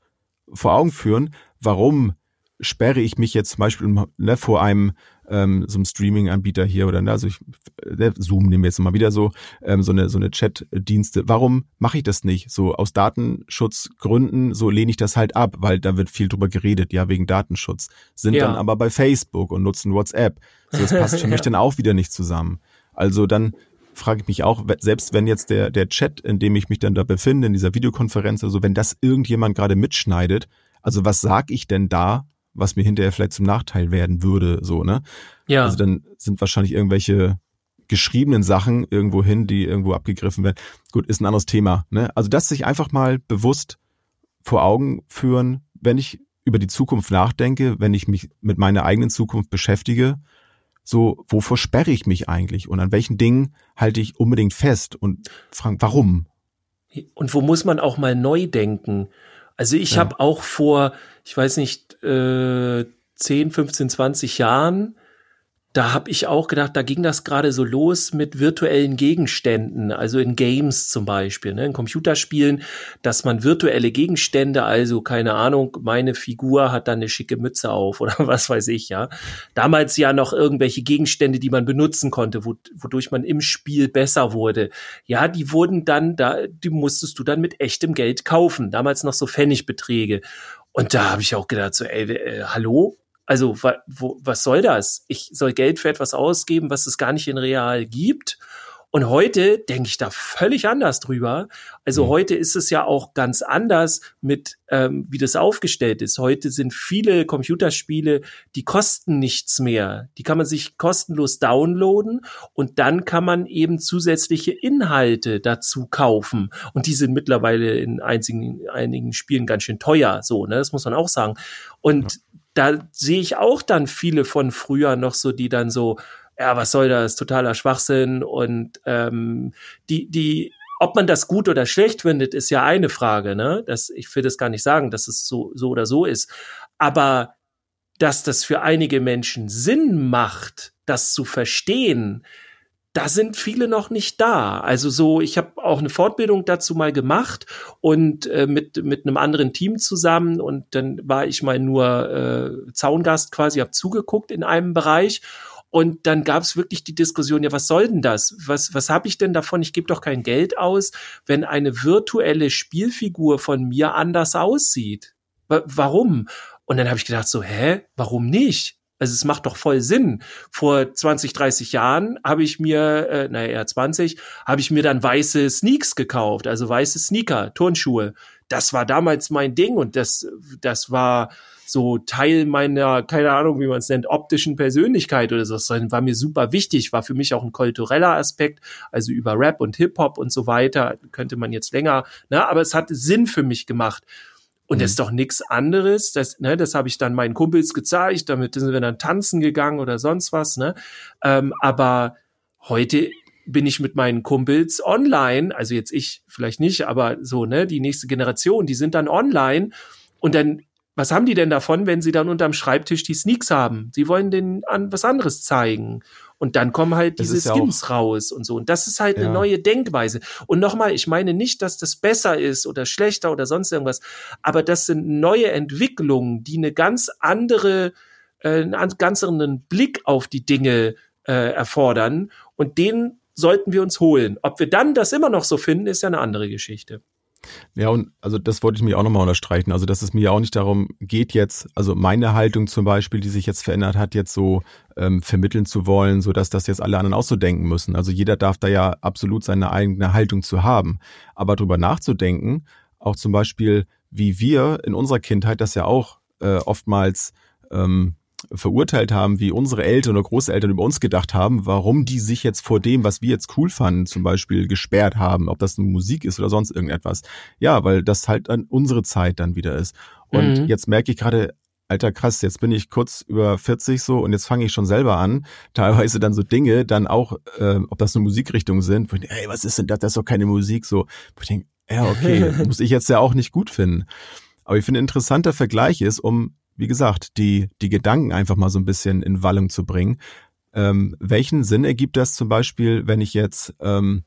vor Augen führen, warum sperre ich mich jetzt zum Beispiel ne, vor einem ähm, so einem Streaming-Anbieter hier oder ne, also ich, äh, Zoom nehmen wir jetzt mal wieder so ähm, so eine so eine Chat-Dienste. Warum mache ich das nicht? So aus Datenschutzgründen so lehne ich das halt ab, weil da wird viel drüber geredet, ja wegen Datenschutz. Sind ja. dann aber bei Facebook und nutzen WhatsApp. So das passt für mich dann auch wieder nicht zusammen. Also dann frage ich mich auch, selbst wenn jetzt der, der Chat, in dem ich mich dann da befinde, in dieser Videokonferenz, also wenn das irgendjemand gerade mitschneidet, also was sag ich denn da, was mir hinterher vielleicht zum Nachteil werden würde, so, ne? Ja. Also dann sind wahrscheinlich irgendwelche geschriebenen Sachen irgendwo hin, die irgendwo abgegriffen werden. Gut, ist ein anderes Thema, ne? Also das sich einfach mal bewusst vor Augen führen, wenn ich über die Zukunft nachdenke, wenn ich mich mit meiner eigenen Zukunft beschäftige, so, wovor sperre ich mich eigentlich und an welchen Dingen halte ich unbedingt fest und fragen, warum? Und wo muss man auch mal neu denken? Also ich ja. habe auch vor, ich weiß nicht, äh, 10, 15, 20 Jahren da habe ich auch gedacht, da ging das gerade so los mit virtuellen Gegenständen, also in Games zum Beispiel, ne, in Computerspielen, dass man virtuelle Gegenstände, also keine Ahnung, meine Figur hat dann eine schicke Mütze auf oder was weiß ich, ja. Damals ja noch irgendwelche Gegenstände, die man benutzen konnte, wo, wodurch man im Spiel besser wurde. Ja, die wurden dann, da, die musstest du dann mit echtem Geld kaufen. Damals noch so Pfennigbeträge. Und da habe ich auch gedacht, so, ey, äh, hallo, also, wa, wo, was soll das? Ich soll Geld für etwas ausgeben, was es gar nicht in real gibt. Und heute denke ich da völlig anders drüber. Also mhm. heute ist es ja auch ganz anders mit, ähm, wie das aufgestellt ist. Heute sind viele Computerspiele, die kosten nichts mehr. Die kann man sich kostenlos downloaden und dann kann man eben zusätzliche Inhalte dazu kaufen. Und die sind mittlerweile in einzigen, einigen Spielen ganz schön teuer. So, ne, das muss man auch sagen. Und ja da sehe ich auch dann viele von früher noch so, die dann so, ja, was soll das, totaler Schwachsinn und ähm, die, die, ob man das gut oder schlecht findet, ist ja eine Frage, ne? Das, ich will das gar nicht sagen, dass es so, so oder so ist. Aber dass das für einige Menschen Sinn macht, das zu verstehen, da sind viele noch nicht da. Also so, ich habe auch eine Fortbildung dazu mal gemacht und äh, mit mit einem anderen Team zusammen und dann war ich mal nur äh, Zaungast quasi, habe zugeguckt in einem Bereich und dann gab es wirklich die Diskussion, ja, was soll denn das? Was, was habe ich denn davon? Ich gebe doch kein Geld aus, wenn eine virtuelle Spielfigur von mir anders aussieht. W warum? Und dann habe ich gedacht so, hä, warum nicht? Also es macht doch voll Sinn. Vor 20, 30 Jahren habe ich mir, äh, naja, eher 20, habe ich mir dann weiße Sneaks gekauft, also weiße Sneaker, Turnschuhe. Das war damals mein Ding und das, das war so Teil meiner, keine Ahnung, wie man es nennt, optischen Persönlichkeit oder so. Das war mir super wichtig, war für mich auch ein kultureller Aspekt, also über Rap und Hip-Hop und so weiter, könnte man jetzt länger, ne, aber es hat Sinn für mich gemacht. Und mhm. das ist doch nichts anderes. Das, ne, das habe ich dann meinen Kumpels gezeigt, damit sind wir dann tanzen gegangen oder sonst was. Ne? Ähm, aber heute bin ich mit meinen Kumpels online, also jetzt ich vielleicht nicht, aber so, ne, die nächste Generation, die sind dann online und dann, was haben die denn davon, wenn sie dann unterm Schreibtisch die Sneaks haben? Sie wollen denen an was anderes zeigen. Und dann kommen halt diese Skins ja raus und so. Und das ist halt ja. eine neue Denkweise. Und nochmal, ich meine nicht, dass das besser ist oder schlechter oder sonst irgendwas, aber das sind neue Entwicklungen, die eine ganz andere äh, einen ganz anderen Blick auf die Dinge äh, erfordern und den sollten wir uns holen. Ob wir dann das immer noch so finden, ist ja eine andere Geschichte. Ja, und also das wollte ich mir auch nochmal unterstreichen. Also, dass es mir auch nicht darum geht, jetzt, also meine Haltung zum Beispiel, die sich jetzt verändert hat, jetzt so ähm, vermitteln zu wollen, so dass das jetzt alle anderen auch so denken müssen. Also jeder darf da ja absolut seine eigene Haltung zu haben. Aber drüber nachzudenken, auch zum Beispiel, wie wir in unserer Kindheit das ja auch äh, oftmals ähm, verurteilt haben, wie unsere Eltern oder Großeltern über uns gedacht haben, warum die sich jetzt vor dem, was wir jetzt cool fanden, zum Beispiel gesperrt haben, ob das eine Musik ist oder sonst irgendetwas. Ja, weil das halt dann unsere Zeit dann wieder ist. Und mhm. jetzt merke ich gerade, Alter, krass, jetzt bin ich kurz über 40 so und jetzt fange ich schon selber an, teilweise dann so Dinge, dann auch, äh, ob das eine Musikrichtung sind, wo ich denke, ey, was ist denn das, das ist doch keine Musik, so, wo ich denke, ja, okay, muss ich jetzt ja auch nicht gut finden. Aber ich finde, ein interessanter Vergleich ist, um wie gesagt, die, die Gedanken einfach mal so ein bisschen in Wallung zu bringen. Ähm, welchen Sinn ergibt das zum Beispiel, wenn ich jetzt ähm,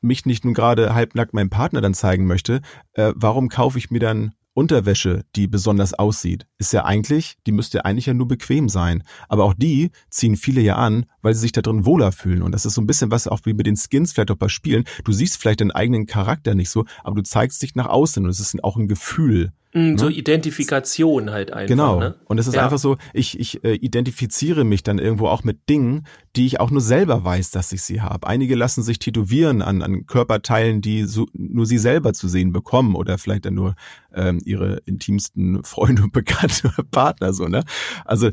mich nicht nur gerade halbnackt meinem Partner dann zeigen möchte, äh, warum kaufe ich mir dann Unterwäsche, die besonders aussieht, ist ja eigentlich, die müsste ja eigentlich ja nur bequem sein. Aber auch die ziehen viele ja an, weil sie sich da drin wohler fühlen. Und das ist so ein bisschen was auch wie mit den Skins vielleicht auch bei Spielen. Du siehst vielleicht deinen eigenen Charakter nicht so, aber du zeigst dich nach außen und es ist auch ein Gefühl. Mm, so ne? Identifikation halt einfach. Genau. Ne? Und es ist ja. einfach so, ich, ich äh, identifiziere mich dann irgendwo auch mit Dingen, die ich auch nur selber weiß, dass ich sie habe. Einige lassen sich tätowieren an, an Körperteilen, die so, nur sie selber zu sehen bekommen oder vielleicht dann nur ähm, ihre intimsten Freunde und Bekannte oder Partner so, ne? Also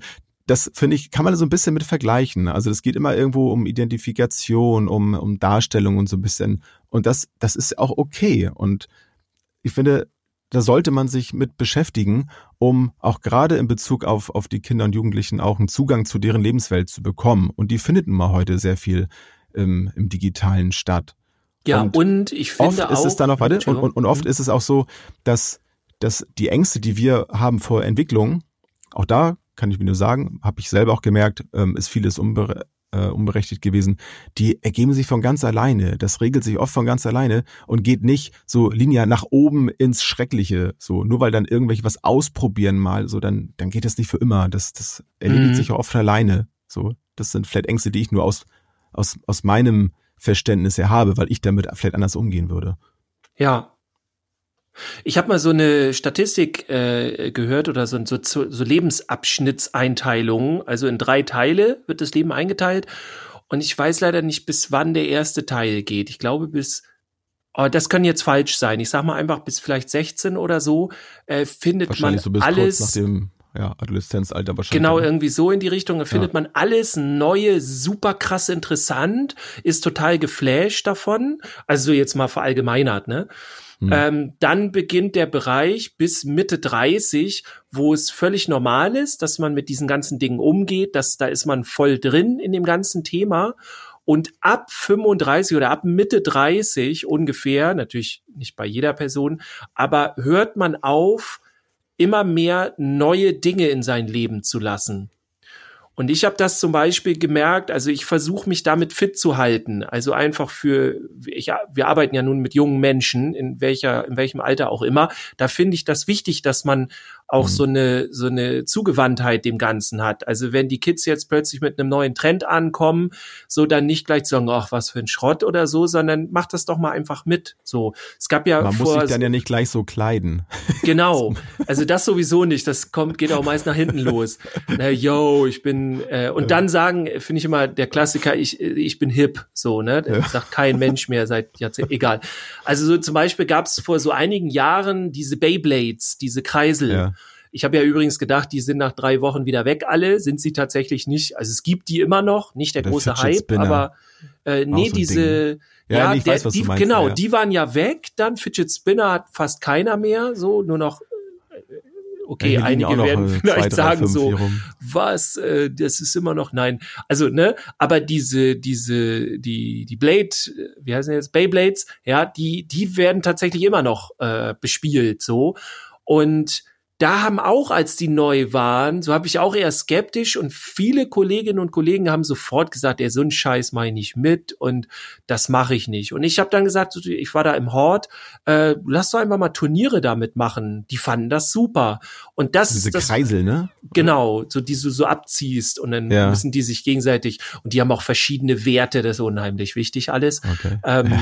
das finde ich, kann man so ein bisschen mit vergleichen. Also es geht immer irgendwo um Identifikation, um, um Darstellung und so ein bisschen. Und das, das ist auch okay. Und ich finde, da sollte man sich mit beschäftigen, um auch gerade in Bezug auf, auf die Kinder und Jugendlichen auch einen Zugang zu deren Lebenswelt zu bekommen. Und die findet nun mal heute sehr viel im, im Digitalen statt. Ja, und, und ich finde oft auch, ist es dann auch, warte, und, und, und oft ist es auch so, dass, dass die Ängste, die wir haben vor Entwicklung, auch da kann ich mir nur sagen, habe ich selber auch gemerkt, ähm, ist vieles unbere äh, unberechtigt gewesen, die ergeben sich von ganz alleine. Das regelt sich oft von ganz alleine und geht nicht so linear nach oben ins Schreckliche. So, nur weil dann irgendwelche was ausprobieren mal, so, dann, dann geht das nicht für immer. Das, das erledigt mhm. sich auch oft alleine. So, das sind vielleicht Ängste, die ich nur aus, aus, aus meinem Verständnis her habe, weil ich damit vielleicht anders umgehen würde. Ja, ich habe mal so eine Statistik äh, gehört oder so, so, so Lebensabschnittseinteilungen. Also in drei Teile wird das Leben eingeteilt. Und ich weiß leider nicht, bis wann der erste Teil geht. Ich glaube, bis, oh, das kann jetzt falsch sein. Ich sag mal einfach bis vielleicht 16 oder so, äh, findet man so alles. Ja, Adoleszenzalter wahrscheinlich. Genau, irgendwie so in die Richtung. Da findet ja. man alles Neue, super krass interessant, ist total geflasht davon. Also jetzt mal verallgemeinert, ne? Mhm. Ähm, dann beginnt der Bereich bis Mitte 30, wo es völlig normal ist, dass man mit diesen ganzen Dingen umgeht, dass da ist man voll drin in dem ganzen Thema. Und ab 35 oder ab Mitte 30 ungefähr, natürlich nicht bei jeder Person, aber hört man auf, immer mehr neue Dinge in sein Leben zu lassen. Und ich habe das zum Beispiel gemerkt, also ich versuche mich damit fit zu halten. Also einfach für, ich, wir arbeiten ja nun mit jungen Menschen, in welcher, in welchem Alter auch immer. Da finde ich das wichtig, dass man auch mhm. so eine so eine Zugewandtheit dem Ganzen hat. Also wenn die Kids jetzt plötzlich mit einem neuen Trend ankommen, so dann nicht gleich sagen, ach was für ein Schrott oder so, sondern macht das doch mal einfach mit. So, es gab ja man vor, muss sich dann ja nicht gleich so kleiden. Genau, also das sowieso nicht. Das kommt geht auch meist nach hinten los. Na, yo, ich bin äh, und dann sagen, finde ich immer der Klassiker, ich ich bin hip, so ne, das sagt kein Mensch mehr seit Jahrzehnten. Egal. Also so zum Beispiel gab es vor so einigen Jahren diese Beyblades, diese Kreisel. Ja ich habe ja übrigens gedacht, die sind nach drei Wochen wieder weg alle. Sind sie tatsächlich nicht. Also es gibt die immer noch, nicht der, der große Hype, aber äh, nee, so diese ja, ja nee, der, weiß, die, meinst, genau, ja. die waren ja weg. Dann Fidget Spinner hat fast keiner mehr, so nur noch äh, okay, einige werden vielleicht zwei, drei, sagen so, was, äh, das ist immer noch, nein, also, ne, aber diese, diese, die, die Blade, wie heißen die jetzt, Beyblades, ja, die, die werden tatsächlich immer noch äh, bespielt, so, und da haben auch, als die neu waren, so habe ich auch eher skeptisch und viele Kolleginnen und Kollegen haben sofort gesagt, der so ein Scheiß mache ich nicht mit und das mache ich nicht. Und ich habe dann gesagt, ich war da im Hort, äh, lass doch einfach mal Turniere damit machen. Die fanden das super. Und das Diese ist das, Kreisel, ne? Genau, so die du so abziehst und dann Ja. müssen die sich gegenseitig und die haben auch verschiedene Werte, das ist unheimlich wichtig alles. Okay. Ähm,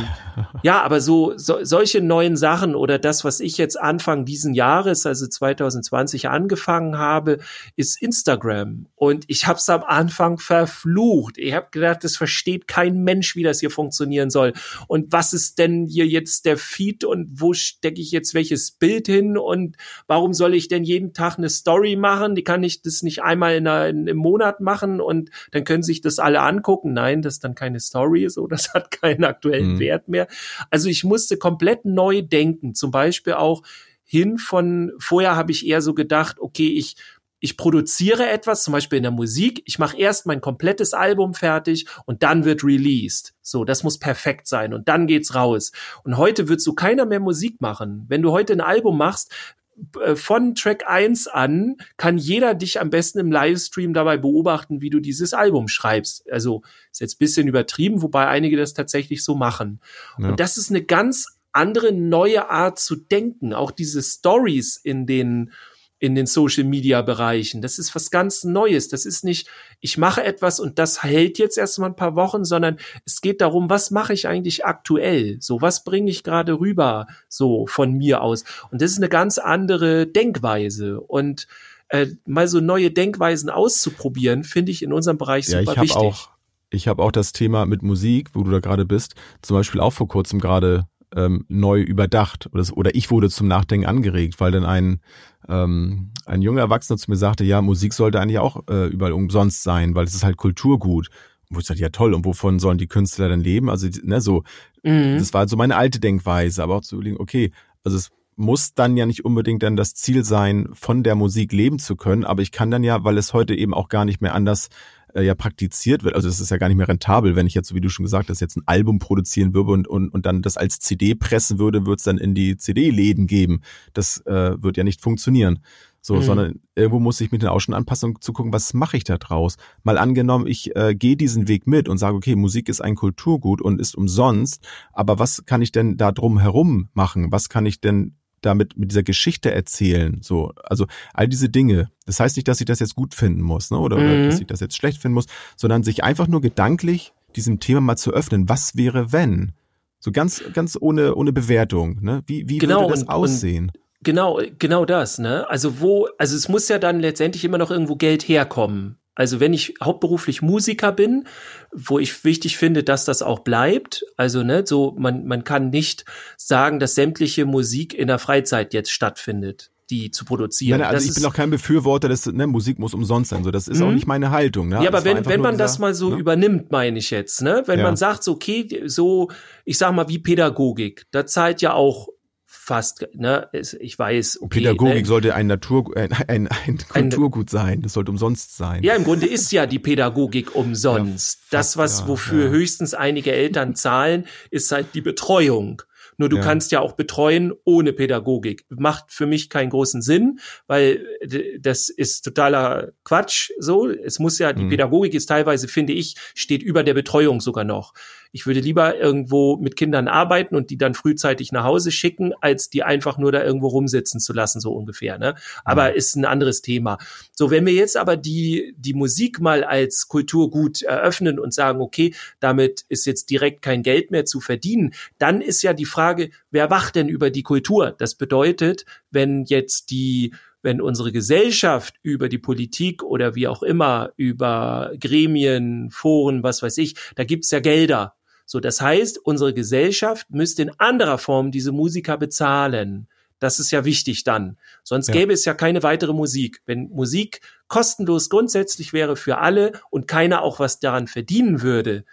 ja, aber so, so solche neuen Sachen oder das, was ich jetzt Anfang diesen Jahres, also 2020 angefangen habe, ist Instagram. Und ich habe es am Anfang verflucht. Ich habe gedacht, das versteht kein Mensch, wie das hier funktionieren soll. Und was ist denn hier jetzt der Feed und wo stecke ich jetzt welches Bild hin und warum soll ich denn jeden Tag eine Story machen? Die kann ich das nicht einmal in einer, in, im Monat machen und dann können sich das alle angucken. Nein, das ist dann keine Story, so das hat keinen aktuellen Mhm. Wert mehr. Also ich musste komplett neu denken. Zum Beispiel auch hin von, vorher habe ich eher so gedacht, okay, ich, ich produziere etwas, zum Beispiel in der Musik, ich mache erst mein komplettes Album fertig und dann wird released. So, das muss perfekt sein und dann geht's raus. Und heute wird so keiner mehr Musik machen. Wenn du heute ein Album machst, äh, von Track 1 an kann jeder dich am besten im Livestream dabei beobachten, wie du dieses Album schreibst. Also ist jetzt bisschen übertrieben, wobei einige das tatsächlich so machen. Ja. Und das ist eine ganz andere neue Art zu denken. Auch diese Stories in den in den Social Media Bereichen. Das ist was ganz Neues. Das ist nicht, ich mache etwas und das hält jetzt erstmal ein paar Wochen, sondern es geht darum, was mache ich eigentlich aktuell? So, was bringe ich gerade rüber? So von mir aus. Und das ist eine ganz andere Denkweise. Und äh, mal so neue Denkweisen auszuprobieren, finde ich in unserem Bereich Ja, super wichtig. auch, ich habe auch das Thema mit Musik, wo du da gerade bist, zum Beispiel auch vor kurzem gerade ähm, neu überdacht oder, oder ich wurde zum Nachdenken angeregt, weil dann ein ähm, ein junger Erwachsener zu mir sagte, ja, Musik sollte eigentlich auch äh, überall umsonst sein, weil es ist halt Kulturgut. Und wo ich sagte, ja toll, und wovon sollen die Künstler dann leben? Also ne, so, Mhm. das war so meine alte Denkweise, aber auch zu überlegen, okay, also es muss dann ja nicht unbedingt dann das Ziel sein, von der Musik leben zu können, aber ich kann dann ja, weil es heute eben auch gar nicht mehr anders äh, ja praktiziert wird, also es ist ja gar nicht mehr rentabel, wenn ich jetzt, so wie du schon gesagt hast, jetzt ein Album produzieren würde und, und, und dann das als CD pressen würde, würde es dann in die CD-Läden geben. Das äh, wird ja nicht funktionieren. So, Mhm. sondern irgendwo muss ich mit den auch schon anpassen und zu gucken, was mache ich da draus. Mal angenommen, ich äh, gehe diesen Weg mit und sage, okay, Musik ist ein Kulturgut und ist umsonst, aber was kann ich denn da drum herum machen? Was kann ich denn damit mit dieser Geschichte erzählen? So, also all diese Dinge. Das heißt nicht, dass ich das jetzt gut finden muss, ne? Oder, oder Mhm. dass ich das jetzt schlecht finden muss, sondern sich einfach nur gedanklich diesem Thema mal zu öffnen. Was wäre, wenn? So ganz, ganz ohne, ohne Bewertung, ne? Wie, wie Genau, würde das und- und aussehen? Genau, genau das, ne? Also wo, also es muss ja dann letztendlich immer noch irgendwo Geld herkommen. Also wenn ich hauptberuflich Musiker bin, wo ich wichtig finde, dass das auch bleibt, also ne, so man man kann nicht sagen, dass sämtliche Musik in der Freizeit jetzt stattfindet, die zu produzieren. Nein, also Das ich bin auch kein Befürworter, dass ne, Musik muss umsonst sein. So, das ist Mhm. auch nicht meine Haltung. Ne? Ja, aber Das wenn, wenn man das gesagt, mal so ne? übernimmt, meine ich jetzt, ne? Wenn Ja. man sagt, so, okay, so, ich sag mal, wie Pädagogik, da zahlt ja auch fast, ne? Ich weiß, okay. Pädagogik ne? sollte ein Natur, ein, ein, ein Kulturgut sein. Das sollte umsonst sein. Ja, im Grunde ist ja die Pädagogik umsonst. Ja, das, was ja, wofür ja. höchstens einige Eltern zahlen, ist halt die Betreuung. Nur du kannst ja auch betreuen ohne Pädagogik. Macht für mich keinen großen Sinn, weil das ist totaler Quatsch. So, es muss ja die Mhm. Pädagogik ist teilweise, finde ich, steht über der Betreuung sogar noch. Ich würde lieber irgendwo mit Kindern arbeiten und die dann frühzeitig nach Hause schicken, als die einfach nur da irgendwo rumsitzen zu lassen, so ungefähr. Ne? Aber ist ein anderes Thema. So, wenn wir jetzt aber die, die Musik mal als Kulturgut eröffnen und sagen, okay, damit ist jetzt direkt kein Geld mehr zu verdienen, dann ist ja die Frage, wer wacht denn über die Kultur? Das bedeutet, wenn jetzt die wenn unsere Gesellschaft über die Politik oder wie auch immer, über Gremien, Foren, was weiß ich, da gibt's ja Gelder. So, das heißt, unsere Gesellschaft müsste in anderer Form diese Musiker bezahlen. Das ist ja wichtig dann. Sonst Ja. gäbe es ja keine weitere Musik. Wenn Musik kostenlos grundsätzlich wäre für alle und keiner auch was daran verdienen würde,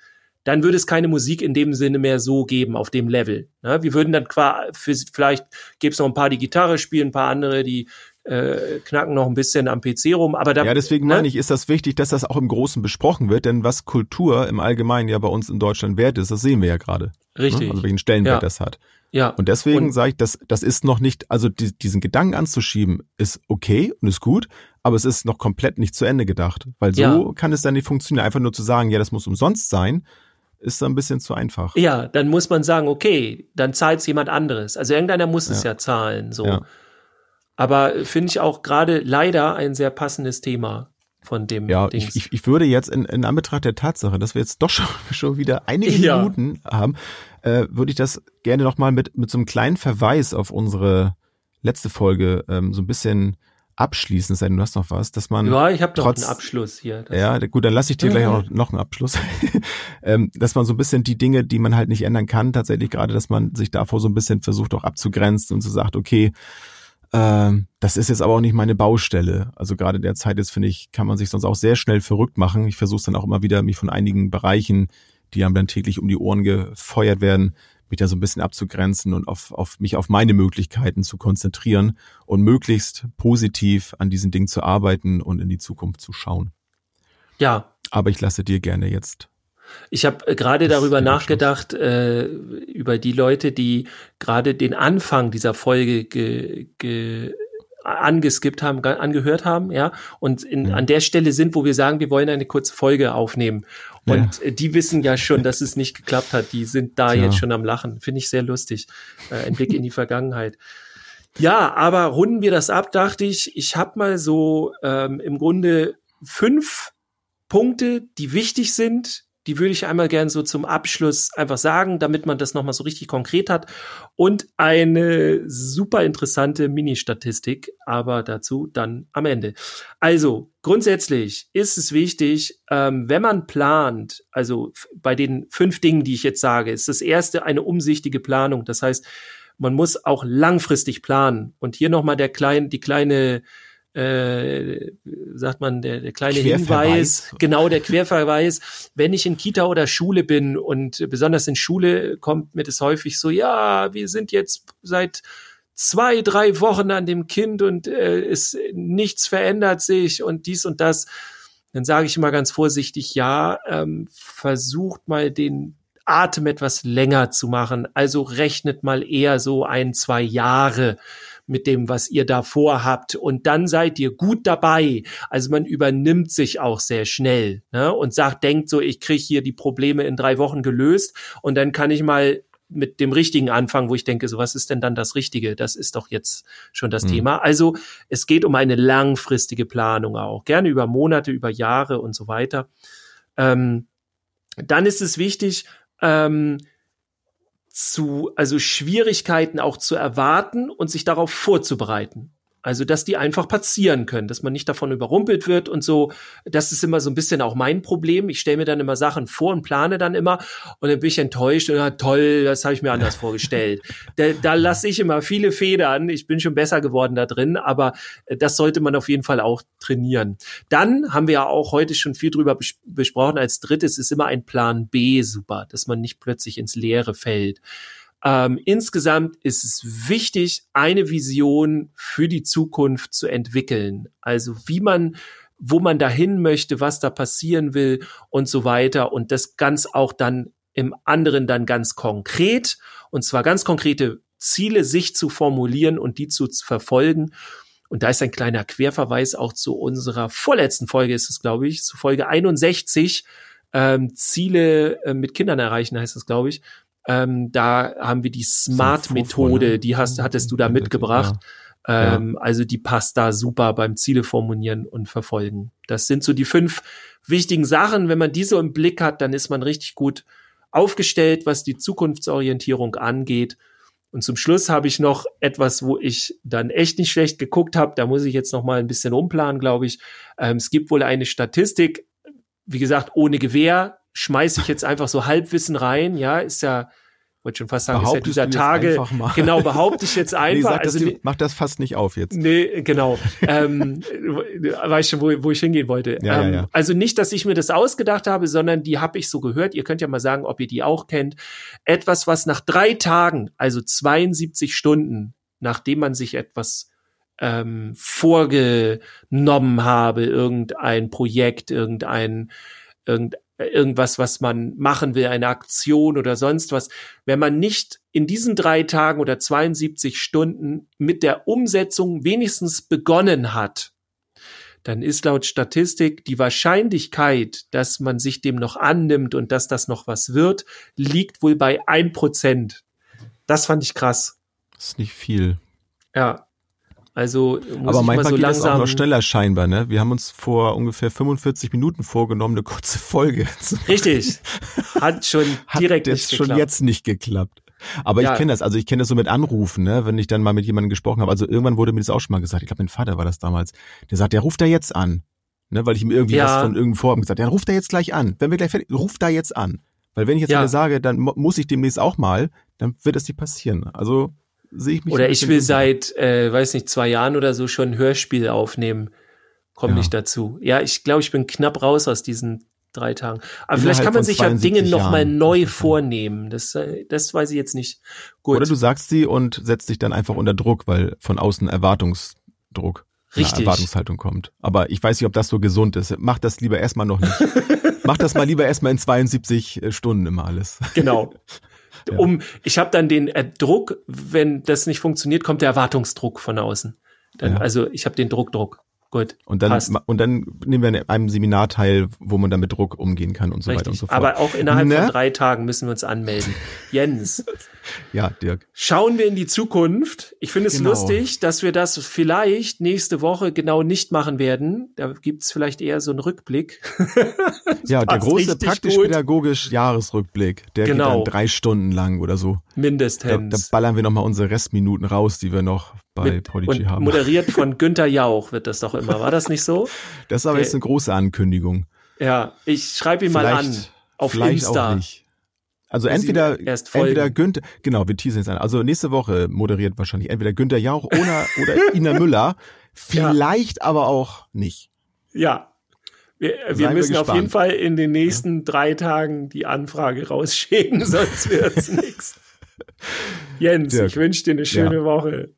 dann würde es keine Musik in dem Sinne mehr so geben auf dem Level. Ne? Wir würden dann qua, für, vielleicht gäbe es noch ein paar, die Gitarre spielen, ein paar andere, die äh, knacken noch ein bisschen am PC rum. Aber da, ja, deswegen ne? meine ich, ist das wichtig, dass das auch im Großen besprochen wird, denn was Kultur im Allgemeinen ja bei uns in Deutschland wert ist, das sehen wir ja gerade. Richtig. Ne? Also welchen Stellenwert Ja. das hat. Ja. Und deswegen sage ich, das, das ist noch nicht, also die, diesen Gedanken anzuschieben, ist okay und ist gut, aber es ist noch komplett nicht zu Ende gedacht. Weil so Ja. kann es dann nicht funktionieren. Einfach nur zu sagen, ja, das muss umsonst sein, ist dann ein bisschen zu einfach. Ja, dann muss man sagen, okay, dann zahlt es jemand anderes. Also irgendeiner muss es ja zahlen. So. Ja. Aber finde ich auch gerade leider ein sehr passendes Thema von dem Ja, Dings. ich, ich, ich würde jetzt in, in Anbetracht der Tatsache, dass wir jetzt doch schon, schon wieder einige Ja. Minuten haben, äh, würde ich das gerne nochmal mit, mit so einem kleinen Verweis auf unsere letzte Folge ähm, so ein bisschen abschließen, es sei denn, du hast noch was, dass man ja, ich habe noch einen Abschluss hier. Ja, gut, dann lasse ich dir gleich auch noch, noch einen Abschluss. ähm, dass man so ein bisschen die Dinge, die man halt nicht ändern kann, tatsächlich gerade, dass man sich davor so ein bisschen versucht auch abzugrenzen und so sagt, okay, ähm, das ist jetzt aber auch nicht meine Baustelle. Also gerade derzeit ist, finde ich, kann man sich sonst auch sehr schnell verrückt machen. Ich versuche dann auch immer wieder, mich von einigen Bereichen, die einem dann täglich um die Ohren gefeuert werden, mich da so ein bisschen abzugrenzen und auf, auf mich auf meine Möglichkeiten zu konzentrieren und möglichst positiv an diesen Dingen zu arbeiten und in die Zukunft zu schauen. ja, Aber ich lasse dir gerne jetzt. Ich habe äh, gerade darüber der nachgedacht, äh, über die Leute, die gerade den Anfang dieser Folge ge, ge, angeskippt haben, ge- angehört haben, ja, und in, Ja. an der Stelle sind, wo wir sagen, wir wollen eine kurze Folge aufnehmen. Und äh, die wissen ja schon, dass es nicht geklappt hat. Die sind da Tja. jetzt schon am Lachen. Finde ich sehr lustig. Äh, ein Blick in die Vergangenheit. Ja, aber runden wir das ab, dachte ich, ich habe mal so ähm, im Grunde fünf Punkte, die wichtig sind. Die würde ich einmal gern so zum Abschluss einfach sagen, damit man das nochmal so richtig konkret hat. Und eine super interessante Mini-Statistik, aber dazu dann am Ende. Also, grundsätzlich ist es wichtig, ähm, wenn man plant, also bei den fünf Dingen, die ich jetzt sage, ist das erste eine umsichtige Planung. Das heißt, man muss auch langfristig planen. Und hier nochmal der kleine, die kleine, äh, sagt man, der, der kleine. Hinweis, genau der Querverweis. Wenn ich in Kita oder Schule bin und besonders in Schule kommt mir das häufig so, ja, wir sind jetzt seit zwei, drei Wochen an dem Kind und äh, es nichts verändert sich und dies und das. Dann sage ich immer ganz vorsichtig, ja, ähm, versucht mal den Atem etwas länger zu machen. Also rechnet mal eher so ein, zwei Jahre mit dem, was ihr da vorhabt. Und dann seid ihr gut dabei. Also man übernimmt sich auch sehr schnell ne? und sagt, denkt so, ich kriege hier die Probleme in drei Wochen gelöst und dann kann ich mal mit dem Richtigen anfangen, wo ich denke, so was ist denn dann das Richtige? Das ist doch jetzt schon das Mhm. Thema. Also es geht um eine langfristige Planung auch, gerne über Monate, über Jahre und so weiter. Ähm, dann ist es wichtig, ähm, zu, also Schwierigkeiten auch zu erwarten und sich darauf vorzubereiten. Also, dass die einfach passieren können, dass man nicht davon überrumpelt wird und so. Das ist immer so ein bisschen auch mein Problem. Ich stelle mir dann immer Sachen vor und plane dann immer und dann bin ich enttäuscht und ja, toll, das habe ich mir anders vorgestellt. Da, da lasse ich immer viele Federn. Ich bin schon besser geworden da drin, aber äh, das sollte man auf jeden Fall auch trainieren. Dann haben wir ja auch heute schon viel drüber bes besprochen. Als drittes ist immer ein Plan B super, dass man nicht plötzlich ins Leere fällt. Ähm, insgesamt ist es wichtig, eine Vision für die Zukunft zu entwickeln. Also wie man, wo man dahin möchte, was da passieren will und so weiter. Und das ganz auch dann im anderen dann ganz konkret und zwar ganz konkrete Ziele sich zu formulieren und die zu verfolgen. Und da ist ein kleiner Querverweis auch zu unserer vorletzten Folge, ist es, glaube ich, zu Folge 61. Ähm, Ziele äh, mit Kindern erreichen, heißt das, glaube ich. Ähm, da haben wir die Smart-Methode, die hast, hattest du da mitgebracht. Ja. Ähm, Also die passt da super beim Ziele formulieren und verfolgen. Das sind so die fünf wichtigen Sachen. Wenn man die so im Blick hat, dann ist man richtig gut aufgestellt, was die Zukunftsorientierung angeht. Und zum Schluss habe ich noch etwas, wo ich dann echt nicht schlecht geguckt habe. Da muss ich jetzt noch mal ein bisschen umplanen, glaube ich. Ähm, es gibt wohl eine Statistik, wie gesagt, ohne Gewehr schmeiße ich jetzt einfach so Halbwissen rein. Ja, ist ja, wollte schon fast sagen, ist ja Behauptest dieser du Tage. einfach mal. Genau, behaupte ich jetzt Nee, einfach. das, also, dir- mach das fast nicht auf jetzt. Nee, genau. ähm, weiß schon, wo, wo ich hingehen wollte. Ja, ja, ähm, ja. Also nicht, dass ich mir das ausgedacht habe, sondern die habe ich so gehört. Ihr könnt ja mal sagen, ob ihr die auch kennt. Etwas, was nach drei Tagen, also 72 Stunden, nachdem man sich etwas ähm, vorgenommen habe, irgendein Projekt, irgendein, irgend, irgendwas, was man machen will, eine Aktion oder sonst was, wenn man nicht in diesen drei Tagen oder 72 Stunden mit der Umsetzung wenigstens begonnen hat, dann ist laut Statistik die Wahrscheinlichkeit, dass man sich dem noch annimmt und dass das noch was wird, liegt wohl bei ein Prozent. Das fand ich krass. Das ist nicht viel. Ja. Also muss Aber ich manchmal mal so geht das auch langsam. noch schneller scheinbar, ne? Wir haben uns vor ungefähr 45 Minuten vorgenommen, eine kurze Folge Richtig. Hat schon Hat direkt jetzt nicht schon geklappt. jetzt nicht geklappt. Aber Ja. ich kenne das, also ich kenne das so mit Anrufen, ne, wenn ich dann mal mit jemandem gesprochen habe. Also irgendwann wurde mir das auch schon mal gesagt. Ich glaube, mein Vater war das damals. Der sagt, der ruft da jetzt an. Ne, weil ich ihm irgendwie Ja. was von irgendeinem Vorhaben gesagt habe. Der ruft da jetzt gleich an. Wenn wir gleich fertig, ruft da jetzt an. Weil wenn ich jetzt Ja. wieder sage, dann mu- muss ich demnächst auch mal, dann wird das nicht passieren. Also sehe ich mich. Oder ich will unsicher. seit, äh, weiß nicht, zwei Jahren oder so schon ein Hörspiel aufnehmen. Komm Ja. nicht dazu. Ja, ich glaube, ich bin knapp raus aus diesen drei Tagen. Aber Innerhalb vielleicht kann man sich ja 72 Dinge noch mal Jahren. neu vornehmen. Das, äh, das weiß ich jetzt nicht. Gut. Oder du sagst sie und setzt dich dann einfach unter Druck, weil von außen Erwartungsdruck, Richtig. Erwartungshaltung kommt. Aber ich weiß nicht, ob das so gesund ist. Mach das lieber erstmal noch nicht. Mach das mal lieber erstmal in 72 Stunden immer alles. Genau. Ja. Um, ich habe dann den äh, Druck, wenn das nicht funktioniert, kommt der Erwartungsdruck von außen. Dann, Ja. Also ich habe den Druck, Druck. Gut. Und dann, passt. und dann nehmen wir in einem Seminar teil, wo man dann mit Druck umgehen kann und so weiter und Richtig. so fort. Aber auch innerhalb Ne? von drei Tagen müssen wir uns anmelden. Jens, ja, Dirk. schauen wir in die Zukunft. Ich finde es Genau. lustig, dass wir das vielleicht nächste Woche genau nicht machen werden. Da gibt's vielleicht eher so einen Rückblick. Ja, der große richtig praktisch-pädagogisch Jahresrückblick, der Genau. geht dann drei Stunden lang oder so. Da, da Mindestens. ballern wir nochmal unsere Restminuten raus, die wir noch bei Mit, Podigy und haben. moderiert von Günther Jauch wird das doch immer. War das nicht so? Das ist aber der- jetzt eine große Ankündigung. Ja, ich schreibe ihn mal an. Vielleicht- Auf Vielleicht Insta. auch nicht. Also Muss entweder, entweder Günther, genau, wir teasern jetzt an. Also nächste Woche moderiert wahrscheinlich entweder Günther Jauch oder, oder Ina Müller. Vielleicht aber auch nicht. Ja. Wir, wir wir müssen auf gespannt. jeden Fall in den nächsten drei Tagen die Anfrage rausschicken, sonst wird's nix. Jens, Dirk. ich wünsche dir eine schöne Woche.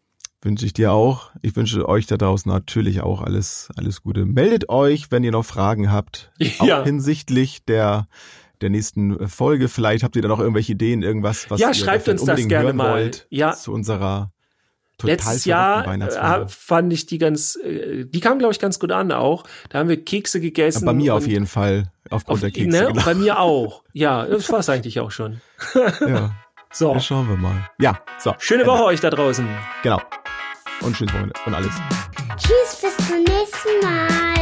Wünsche ich dir auch. Ich wünsche euch da draußen natürlich auch alles, alles Gute. Meldet euch, wenn ihr noch Fragen habt. Ja. Auch hinsichtlich der, der nächsten Folge. Vielleicht habt ihr da noch irgendwelche Ideen, irgendwas, was Ja, ihr schreibt uns das unbedingt gerne hören mal. wollt. Ja. Zu unserer total Letztes Jahr äh, fand ich die ganz, äh, die kam glaube ich ganz gut an auch. Da haben wir Kekse gegessen. Bei mir auf jeden Fall. Aufgrund auf, der Kekse. ne? genau. Bei mir auch. Ja, das war's eigentlich auch schon. Ja. So, Ja, schauen wir mal. Ja, so. schöne. Woche euch da draußen. Genau. Und schönes Wochenende und alles. Tschüss, bis zum nächsten Mal.